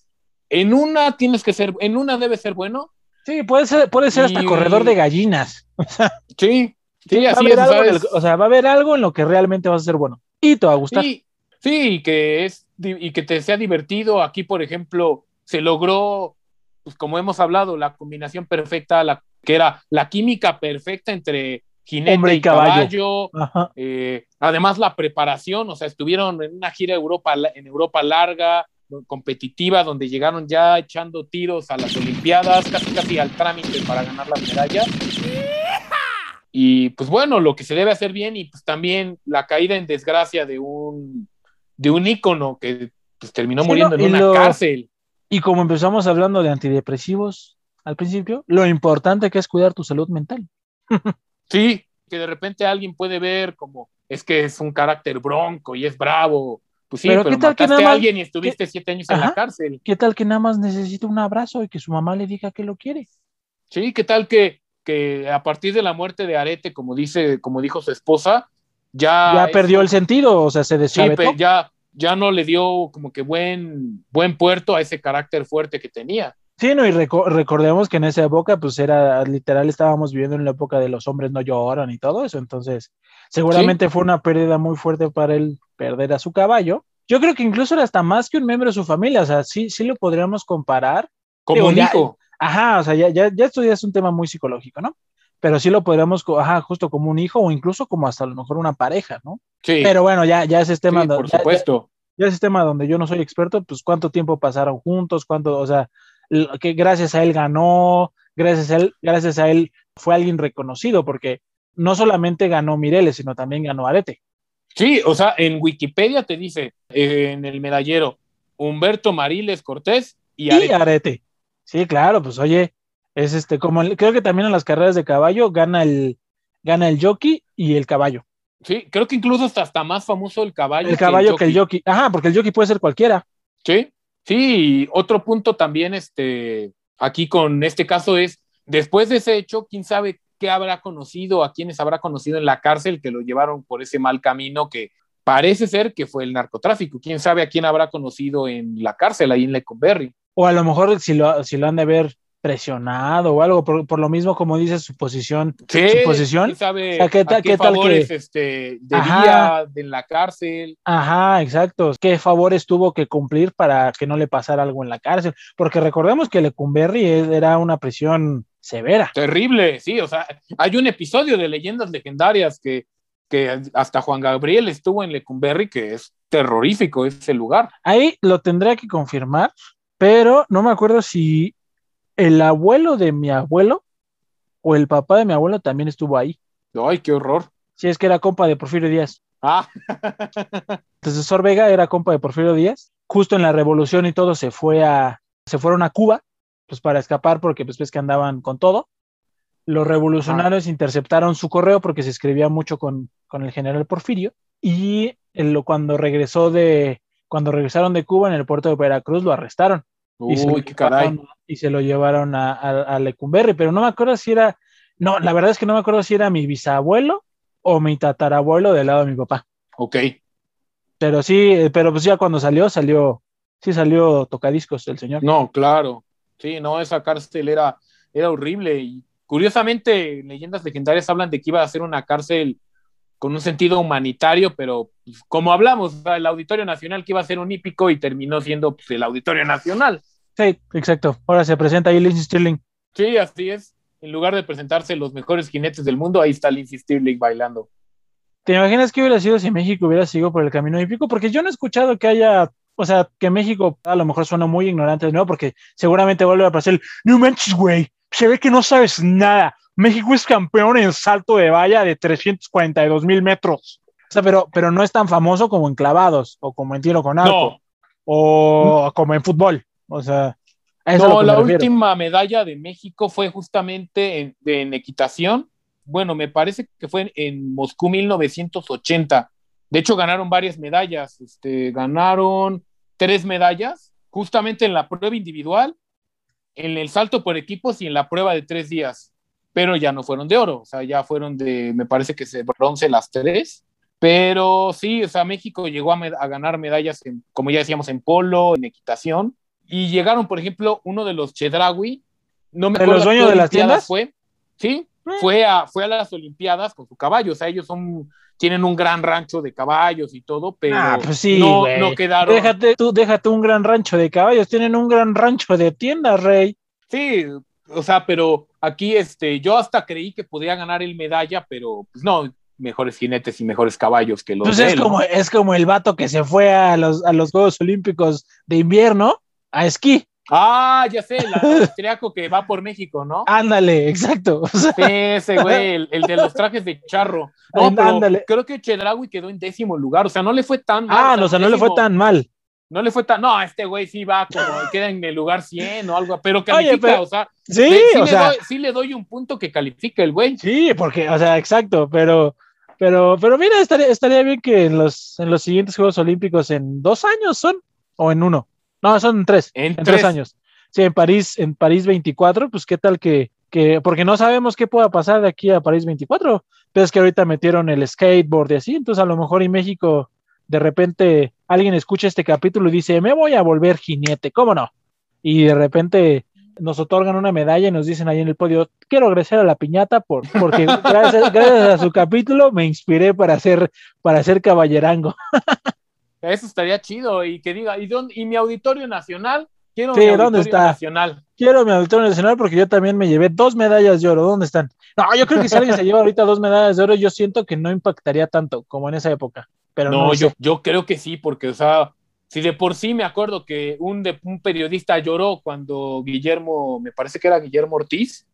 S3: En una tienes que ser, en una debes ser bueno.
S2: Sí, puede ser, puede ser hasta
S3: Y-
S2: corredor de gallinas. [LAUGHS]
S3: Sí, sí,
S2: a
S3: así es.
S2: el- o sea, va a haber algo en lo que realmente vas a ser bueno. Y te va a gustar.
S3: Sí, sí, y que es y que te sea divertido. Aquí, por ejemplo, se logró, pues como hemos hablado, la combinación perfecta, la que era la química perfecta entre jinete
S2: Hombre y
S3: caballo.
S2: caballo.
S3: Eh, además, la preparación, o sea, estuvieron en una gira Europa, en Europa larga, competitiva, donde llegaron ya echando tiros a las Olimpiadas, casi casi al trámite para ganar las medallas. Y pues bueno, lo que se debe hacer bien y pues también la caída en desgracia de un, de un ícono que pues, terminó
S2: Sí,
S3: muriendo
S2: no,
S3: en una
S2: lo-
S3: cárcel.
S2: Y como empezamos hablando de antidepresivos al principio, lo importante que es cuidar tu salud mental. [LAUGHS]
S3: Sí, que de repente alguien puede ver como es que es un carácter bronco y es bravo. Pues sí,
S2: Pero
S3: pero,
S2: ¿qué tal que nada
S3: a
S2: más-
S3: alguien y estuviste siete años en la cárcel.
S2: ¿Qué tal que nada más necesita un abrazo y que su mamá le diga que lo quiere?
S3: Sí, ¿qué tal que, que a partir de la muerte de Arete, como dice, como dijo su esposa, ya,
S2: ya perdió el sentido, o sea, se
S3: sí,
S2: deschavetó.
S3: pe- ya, ya no le dio como que buen, buen puerto a ese carácter fuerte que tenía.
S2: Sí, no, y reco- recordemos que en esa época, pues era literal, estábamos viviendo en la época de los hombres no lloran y todo eso, entonces seguramente fue una pérdida muy fuerte para él perder a su caballo. Yo creo que incluso era hasta más que un miembro de su familia, o sea, sí, sí lo podríamos comparar.
S3: Como un hijo.
S2: Ajá, o sea, ya, ya, ya esto ya es un tema muy psicológico, ¿no? pero sí lo podríamos, ajá, justo como un hijo o incluso como hasta a lo mejor una pareja, ¿no?
S3: Sí.
S2: Pero bueno, ya, ya ese tema.
S3: Sí, por supuesto.
S2: Ya, ya, ese tema donde yo no soy experto, pues cuánto tiempo pasaron juntos, cuánto, o sea, que gracias a él ganó, gracias a él, gracias a él fue alguien reconocido, porque no solamente ganó Mireles, sino también ganó Arete.
S3: Sí, o sea, en Wikipedia te dice, eh, en el medallero, Humberto Mariles Cortés y Arete.
S2: Y Arete. Sí, claro, pues oye, es este, como el, creo que también en las carreras de caballo gana el, gana el jockey y el caballo.
S3: Sí, creo que incluso hasta, hasta más famoso el caballo.
S2: El caballo que el, que el jockey. Ajá, porque el jockey puede ser cualquiera.
S3: Sí, sí, otro punto también, este, aquí con este caso es, después de ese hecho, quién sabe qué habrá conocido, a quiénes habrá conocido en la cárcel que lo llevaron por ese mal camino que parece ser que fue el narcotráfico. Quién sabe a quién habrá conocido en la cárcel, ahí en Leconberry.
S2: O a lo mejor si lo, si lo han de ver presionado o algo, por, por, lo mismo como dice su posición.
S3: Sí,
S2: su posición.
S3: Sabe o sea, ¿qué, ta, qué, qué tal que este, debía en la cárcel?
S2: Ajá, exacto. ¿Qué favores tuvo que cumplir para que no le pasara algo en la cárcel? Porque recordemos que Lecumberri era una prisión severa.
S3: Terrible, sí, o sea, hay un episodio de Leyendas Legendarias que, que hasta Juan Gabriel estuvo en Lecumberri, que es terrorífico ese lugar.
S2: Ahí lo tendría que confirmar, pero no me acuerdo si el abuelo de mi abuelo o el papá de mi abuelo también estuvo ahí.
S3: Ay, qué horror.
S2: Sí, es que era compa de Porfirio Díaz.
S3: Ah. [LAUGHS]
S2: Entonces Sor Vega era compa de Porfirio Díaz. Justo en la revolución y todo se fue a, se fueron a Cuba, pues para escapar porque pues ves que andaban con todo. Los revolucionarios ah. interceptaron su correo porque se escribía mucho con, con el general Porfirio y el, cuando regresó de, cuando regresaron de Cuba en el puerto de Veracruz lo arrestaron.
S3: Uy,
S2: y, se
S3: qué caray.
S2: y se lo llevaron a, a, a, Lecumberri, pero no me acuerdo si era, no, la verdad es que no me acuerdo si era mi bisabuelo o mi tatarabuelo del lado de mi papá.
S3: Ok.
S2: Pero sí, pero pues ya cuando salió, salió, sí salió tocadiscos el señor.
S3: No, claro. Sí, no, esa cárcel era, era horrible. Y curiosamente, leyendas legendarias hablan de que iba a ser una cárcel con un sentido humanitario, pero pues, como hablamos, el Auditorio Nacional que iba a ser un hípico y terminó siendo pues, el Auditorio Nacional.
S2: Sí, exacto. Ahora se presenta ahí Lindsey Stirling.
S3: Sí, así es. En lugar de presentarse los mejores jinetes del mundo, ahí está Lindsey Stirling bailando.
S2: ¿Te imaginas qué hubiera sido si México hubiera seguido por el camino hípico? Porque yo no he escuchado que haya, o sea, que México a lo mejor suena muy ignorante de nuevo, porque seguramente vuelve a aparecer, no manches, güey, se ve que no sabes nada. México es campeón en salto de valla de 342 mil metros. O sea, pero, pero no es tan famoso como en clavados o como en tiro con arco
S3: No.
S2: o como en fútbol. O sea,
S3: No, la
S2: me
S3: última medalla de México fue justamente en equitación. Bueno, me parece que fue en, en Moscú 1980. De hecho, ganaron varias medallas. Este, ganaron tres medallas, justamente en la prueba individual, en el salto por equipos y en la prueba de tres días. Pero ya no fueron de oro, o sea, ya fueron de, me parece que se bronce las tres. Pero sí, o sea, México llegó a, med- a ganar medallas, en, como ya decíamos, en polo, en equitación. Y llegaron, por ejemplo, uno de los Chedraui, no me
S2: ¿De
S3: acuerdo
S2: los dueños de las tiendas?
S3: Fue, sí,
S2: Mm.
S3: fue a, fue a las Olimpiadas con su caballo, o sea, ellos son, tienen un gran rancho de caballos y todo, pero
S2: Ah, pues sí,
S3: no, no quedaron.
S2: Déjate tú, déjate un gran rancho de caballos, tienen un gran rancho de tiendas, rey.
S3: Sí, o sea, pero aquí este, yo hasta creí que podía ganar el medalla, pero pues no, mejores jinetes y mejores caballos que los
S2: Pues
S3: de
S2: es como, es como el vato que se fue a los, a los Juegos Olímpicos de invierno a esquí.
S3: Ah, ya sé, el [LAUGHS] austriaco que va por México, ¿no?
S2: Ándale, exacto. O sea,
S3: Sí, ese güey, el, el de los trajes de charro. No,
S2: ándale.
S3: creo que Chedraui quedó en décimo lugar, o sea, no le fue tan mal.
S2: ah, no, o sea, no le fue tan mal.
S3: No le fue tan. No, este güey sí va como [LAUGHS] queda en el lugar 100 o algo, pero califica,
S2: pero-
S3: o sea,
S2: Sí,
S3: sí
S2: o
S3: le
S2: sea,
S3: doy, sí le doy un punto que califica el güey.
S2: sí, porque, o sea, exacto, pero, pero, pero mira, estaría, estaría bien que en los, en los siguientes Juegos Olímpicos en dos años son, o en uno. No, son en tres,
S3: En
S2: en, tres.
S3: tres.
S2: años. Sí, en París, en París 24, pues qué tal que, que, porque no sabemos qué pueda pasar de aquí a París 24, pero es que ahorita metieron el skateboard y así, entonces a lo mejor y México, de repente alguien escucha este capítulo y dice, me voy a volver jinete, ¿cómo no? Y de repente nos otorgan una medalla y nos dicen ahí en el podio, quiero agradecer a la piñata por, porque [LAUGHS] gracias, gracias a su capítulo me inspiré para hacer, para hacer caballerango. [LAUGHS]
S3: Eso estaría chido y que diga, ¿y, dónde- y mi auditorio nacional? Quiero
S2: Sí,
S3: mi
S2: ¿dónde
S3: auditorio
S2: está?
S3: nacional.
S2: Quiero mi auditorio nacional porque yo también me llevé dos medallas de oro. ¿Dónde están? No, yo creo que si alguien se lleva ahorita dos medallas de oro, yo siento que no impactaría tanto como en esa época. Pero no,
S3: yo,
S2: sé.
S3: yo creo que sí, porque, o sea, si de por sí me acuerdo que un, de, un periodista lloró cuando Guillermo, me parece que era Guillermo Ortiz,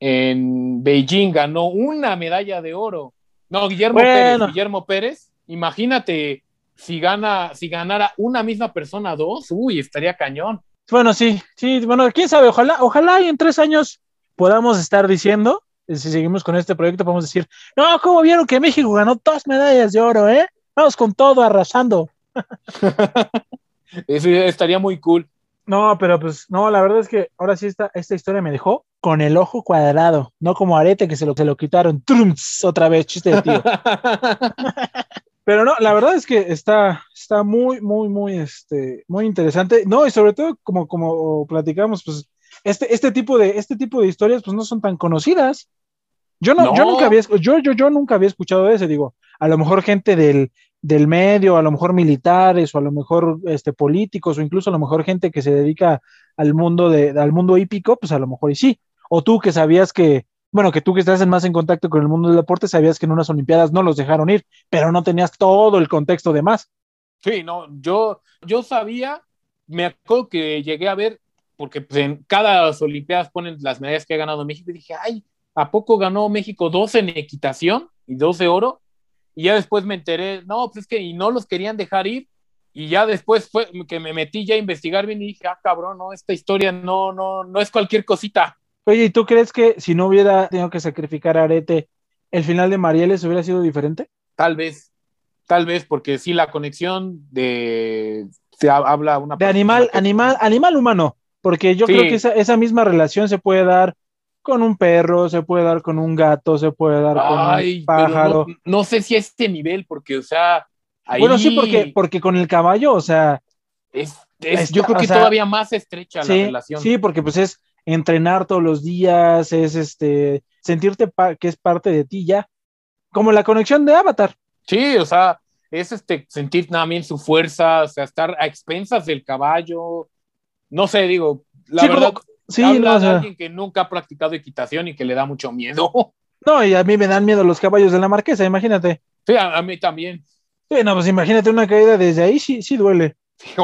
S3: en Beijing ganó una medalla de oro. No, Guillermo
S2: Bueno.
S3: Pérez, Guillermo Pérez, imagínate si gana, si ganara una misma persona dos, uy, estaría cañón.
S2: Bueno, sí, sí, bueno, quién sabe, ojalá, ojalá y en tres años podamos estar diciendo, si seguimos con este proyecto, podemos decir, no, ¿cómo vieron que México ganó dos medallas de oro, eh? Vamos con todo, arrasando. [LAUGHS]
S3: Eso estaría muy cool.
S2: No, pero pues, no, la verdad es que ahora sí esta, esta historia me dejó con el ojo cuadrado, no como arete que se lo, se lo quitaron. Trumps, otra vez, chiste de tío. [LAUGHS] Pero no, la verdad es que está, está muy, muy, muy, este, muy interesante. No, y sobre todo, como, como platicamos, pues, este, este tipo de, este tipo de historias, pues, no son tan conocidas. Yo no, yo
S3: No.
S2: nunca había, yo, yo, yo nunca había escuchado de ese, digo, a lo mejor gente del, del medio, a lo mejor militares, o a lo mejor este, políticos, o incluso a lo mejor gente que se dedica al mundo de, al mundo hípico, pues a lo mejor y sí. O tú que sabías que, bueno, que tú que estás en más en contacto con el mundo del deporte, sabías que en unas Olimpiadas no los dejaron ir, pero no tenías todo el contexto de más.
S3: Sí, no, yo, yo sabía, me acuerdo que llegué a ver, porque pues, en cada Olimpiadas ponen las medallas que ha ganado México, y dije, ay, ¿a poco ganó México 12 en equitación y 12 oro? Y ya después me enteré, no, pues es que y no los querían dejar ir, y ya después fue que me metí ya a investigar bien y dije, ah, cabrón, no, esta historia no, no, no es cualquier cosita.
S2: Oye, ¿y tú crees que si no hubiera tenido que sacrificar a Arete, el final de Marieles hubiera sido diferente?
S3: Tal vez, tal vez, porque sí, la conexión de, se ha- habla una
S2: De animal,
S3: que-
S2: animal, animal humano, porque yo
S3: Sí.
S2: creo que esa, esa misma relación se puede dar con un perro, se puede dar con un gato, se puede dar con un pájaro.
S3: no, no sé si a este nivel, porque, o sea, ahí
S2: Bueno, sí, porque, porque con el caballo, o sea,
S3: es, es-
S2: Está-
S3: yo creo que
S2: sea,
S3: todavía más estrecha
S2: sí,
S3: la relación.
S2: sí, porque pues es entrenar todos los días, es este, sentirte que es parte de ti ya, como la conexión de Avatar.
S3: Sí, o sea, es este sentir también su fuerza, o sea, estar a expensas del caballo. No sé, digo, la
S2: Sí,
S3: verdad,
S2: como- sí,
S3: habla
S2: no, o
S3: de alguien que nunca ha practicado equitación y que le da mucho miedo. [LAUGHS]
S2: no, y a mí me dan miedo los caballos de la marquesa, imagínate.
S3: Sí, a, a mí también.
S2: Sí, no, pues imagínate una caída desde ahí, sí, sí duele.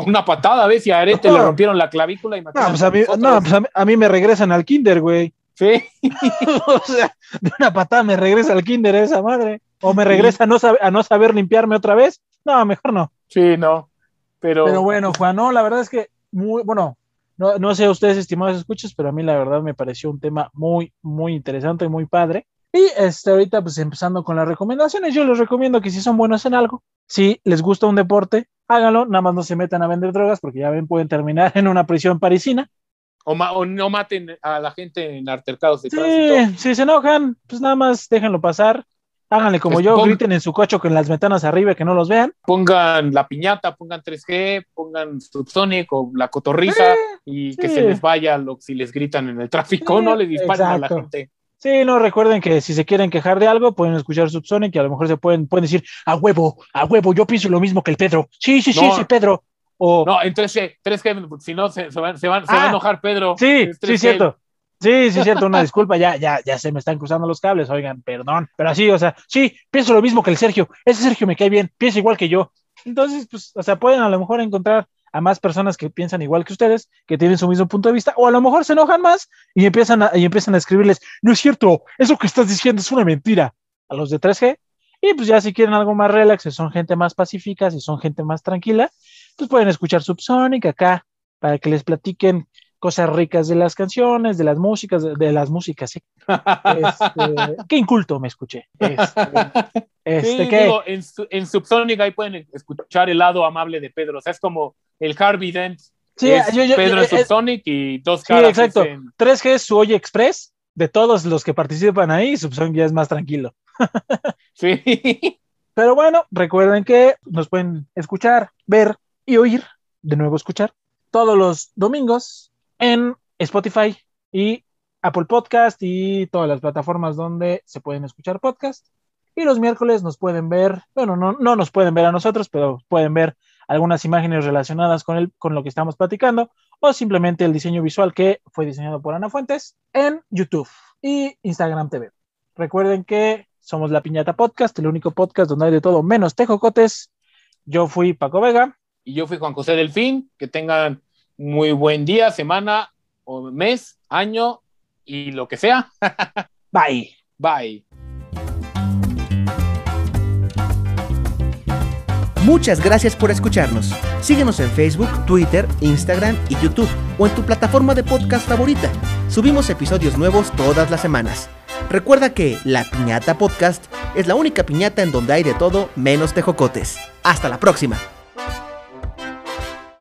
S3: Una patada, ¿ves? Y a Arete
S2: No.
S3: le rompieron la clavícula.
S2: No,
S3: imagínate
S2: pues a mí, no, pues a mí, a mí me regresan al kinder, güey.
S3: Sí, [LAUGHS] [LAUGHS]
S2: o sea, de una patada me regresa al kinder esa madre. O me regresa a no, saber, a no saber limpiarme otra vez. No, mejor no.
S3: sí, no. Pero,
S2: Pero bueno, Juan, no, la verdad es que muy, bueno, no, no sé a ustedes, estimados escuchas, pero a mí la verdad me pareció un tema muy, muy interesante, muy padre. Y este, ahorita, pues empezando con las recomendaciones, yo les recomiendo que si son buenos en algo, si les gusta un deporte, háganlo, nada más no se metan a vender drogas, porque ya ven, pueden terminar [LAUGHS] en una prisión parisina.
S3: o, ma- o no maten a la gente en altercados de tránsito.
S2: Sí, si se enojan, pues nada más déjenlo pasar. Háganle como
S3: Pues
S2: yo, griten en su coche con las ventanas arriba que no los vean.
S3: Pongan la piñata, pongan 3G, pongan Subsonic o la cotorriza y que se les vaya lo, si les gritan en el tráfico,
S2: Sí,
S3: no les disparen a la gente.
S2: Sí, no recuerden que si se quieren quejar de algo, pueden escuchar Subsonic y a lo mejor se pueden, pueden decir, a huevo, a huevo, yo pienso lo mismo que el Pedro. Sí, sí, sí,
S3: No.
S2: sí, Pedro. O,
S3: No, en 3G, 3G, si no se, se van- se van- se va
S2: Ah,
S3: a enojar Pedro.
S2: sí, sí,
S3: 3G.
S2: cierto. Sí, sí, cierto, una disculpa, ya, ya, ya se me están cruzando los cables, oigan, perdón. Pero así, o sea, sí, pienso lo mismo que el Sergio. Ese Sergio me cae bien, piensa igual que yo. Entonces, pues, o sea, pueden a lo mejor encontrar a más personas que piensan igual que ustedes, que tienen su mismo punto de vista, o a lo mejor se enojan más y empiezan a, y empiezan a escribirles, no es cierto, eso que estás diciendo es una mentira, a los de 3G. Y pues ya si quieren algo más relax, si son gente más pacífica, si son gente más tranquila, pues pueden escuchar Subsonic acá para que les platiquen cosas ricas de las canciones, de las músicas, de, de las músicas, ¿sí? Este, [LAUGHS] qué inculto me escuché. Este, este,
S3: Sí, digo, en, en Subsonic ahí pueden escuchar el lado amable de Pedro. O sea, es como el Harvey Dent.
S2: Sí,
S3: es
S2: yo- yo-
S3: Pedro
S2: yo-
S3: en Subsonic y dos
S2: Sí,
S3: caras.
S2: exacto.
S3: es en-
S2: 3G es su Oye Express, de todos los que participan ahí, Subsonic ya es más tranquilo. [LAUGHS]
S3: Sí.
S2: Pero bueno, recuerden que nos pueden escuchar, ver y oír, de nuevo escuchar, todos los domingos en Spotify y Apple Podcast y todas las plataformas donde se pueden escuchar podcast. Y los miércoles nos pueden ver, bueno, no, no nos pueden ver a nosotros, pero pueden ver algunas imágenes relacionadas con, el, con lo que estamos platicando o simplemente el diseño visual que fue diseñado por Ana Fuentes en YouTube y Instagram TV. Recuerden que somos La Piñata Podcast, el único podcast donde hay de todo menos tejocotes. Yo fui Paco Vega.
S3: Y yo fui Juan José Delfín. Que tengan muy buen día, semana o mes, año y lo que sea. [LAUGHS]
S2: Bye.
S3: Bye.
S1: Muchas gracias por escucharnos. Síguenos en Facebook, Twitter, Instagram y YouTube o en tu plataforma de podcast favorita. Subimos episodios nuevos todas las semanas. Recuerda que La Piñata Podcast es la única piñata en donde hay de todo menos tejocotes. Hasta la próxima.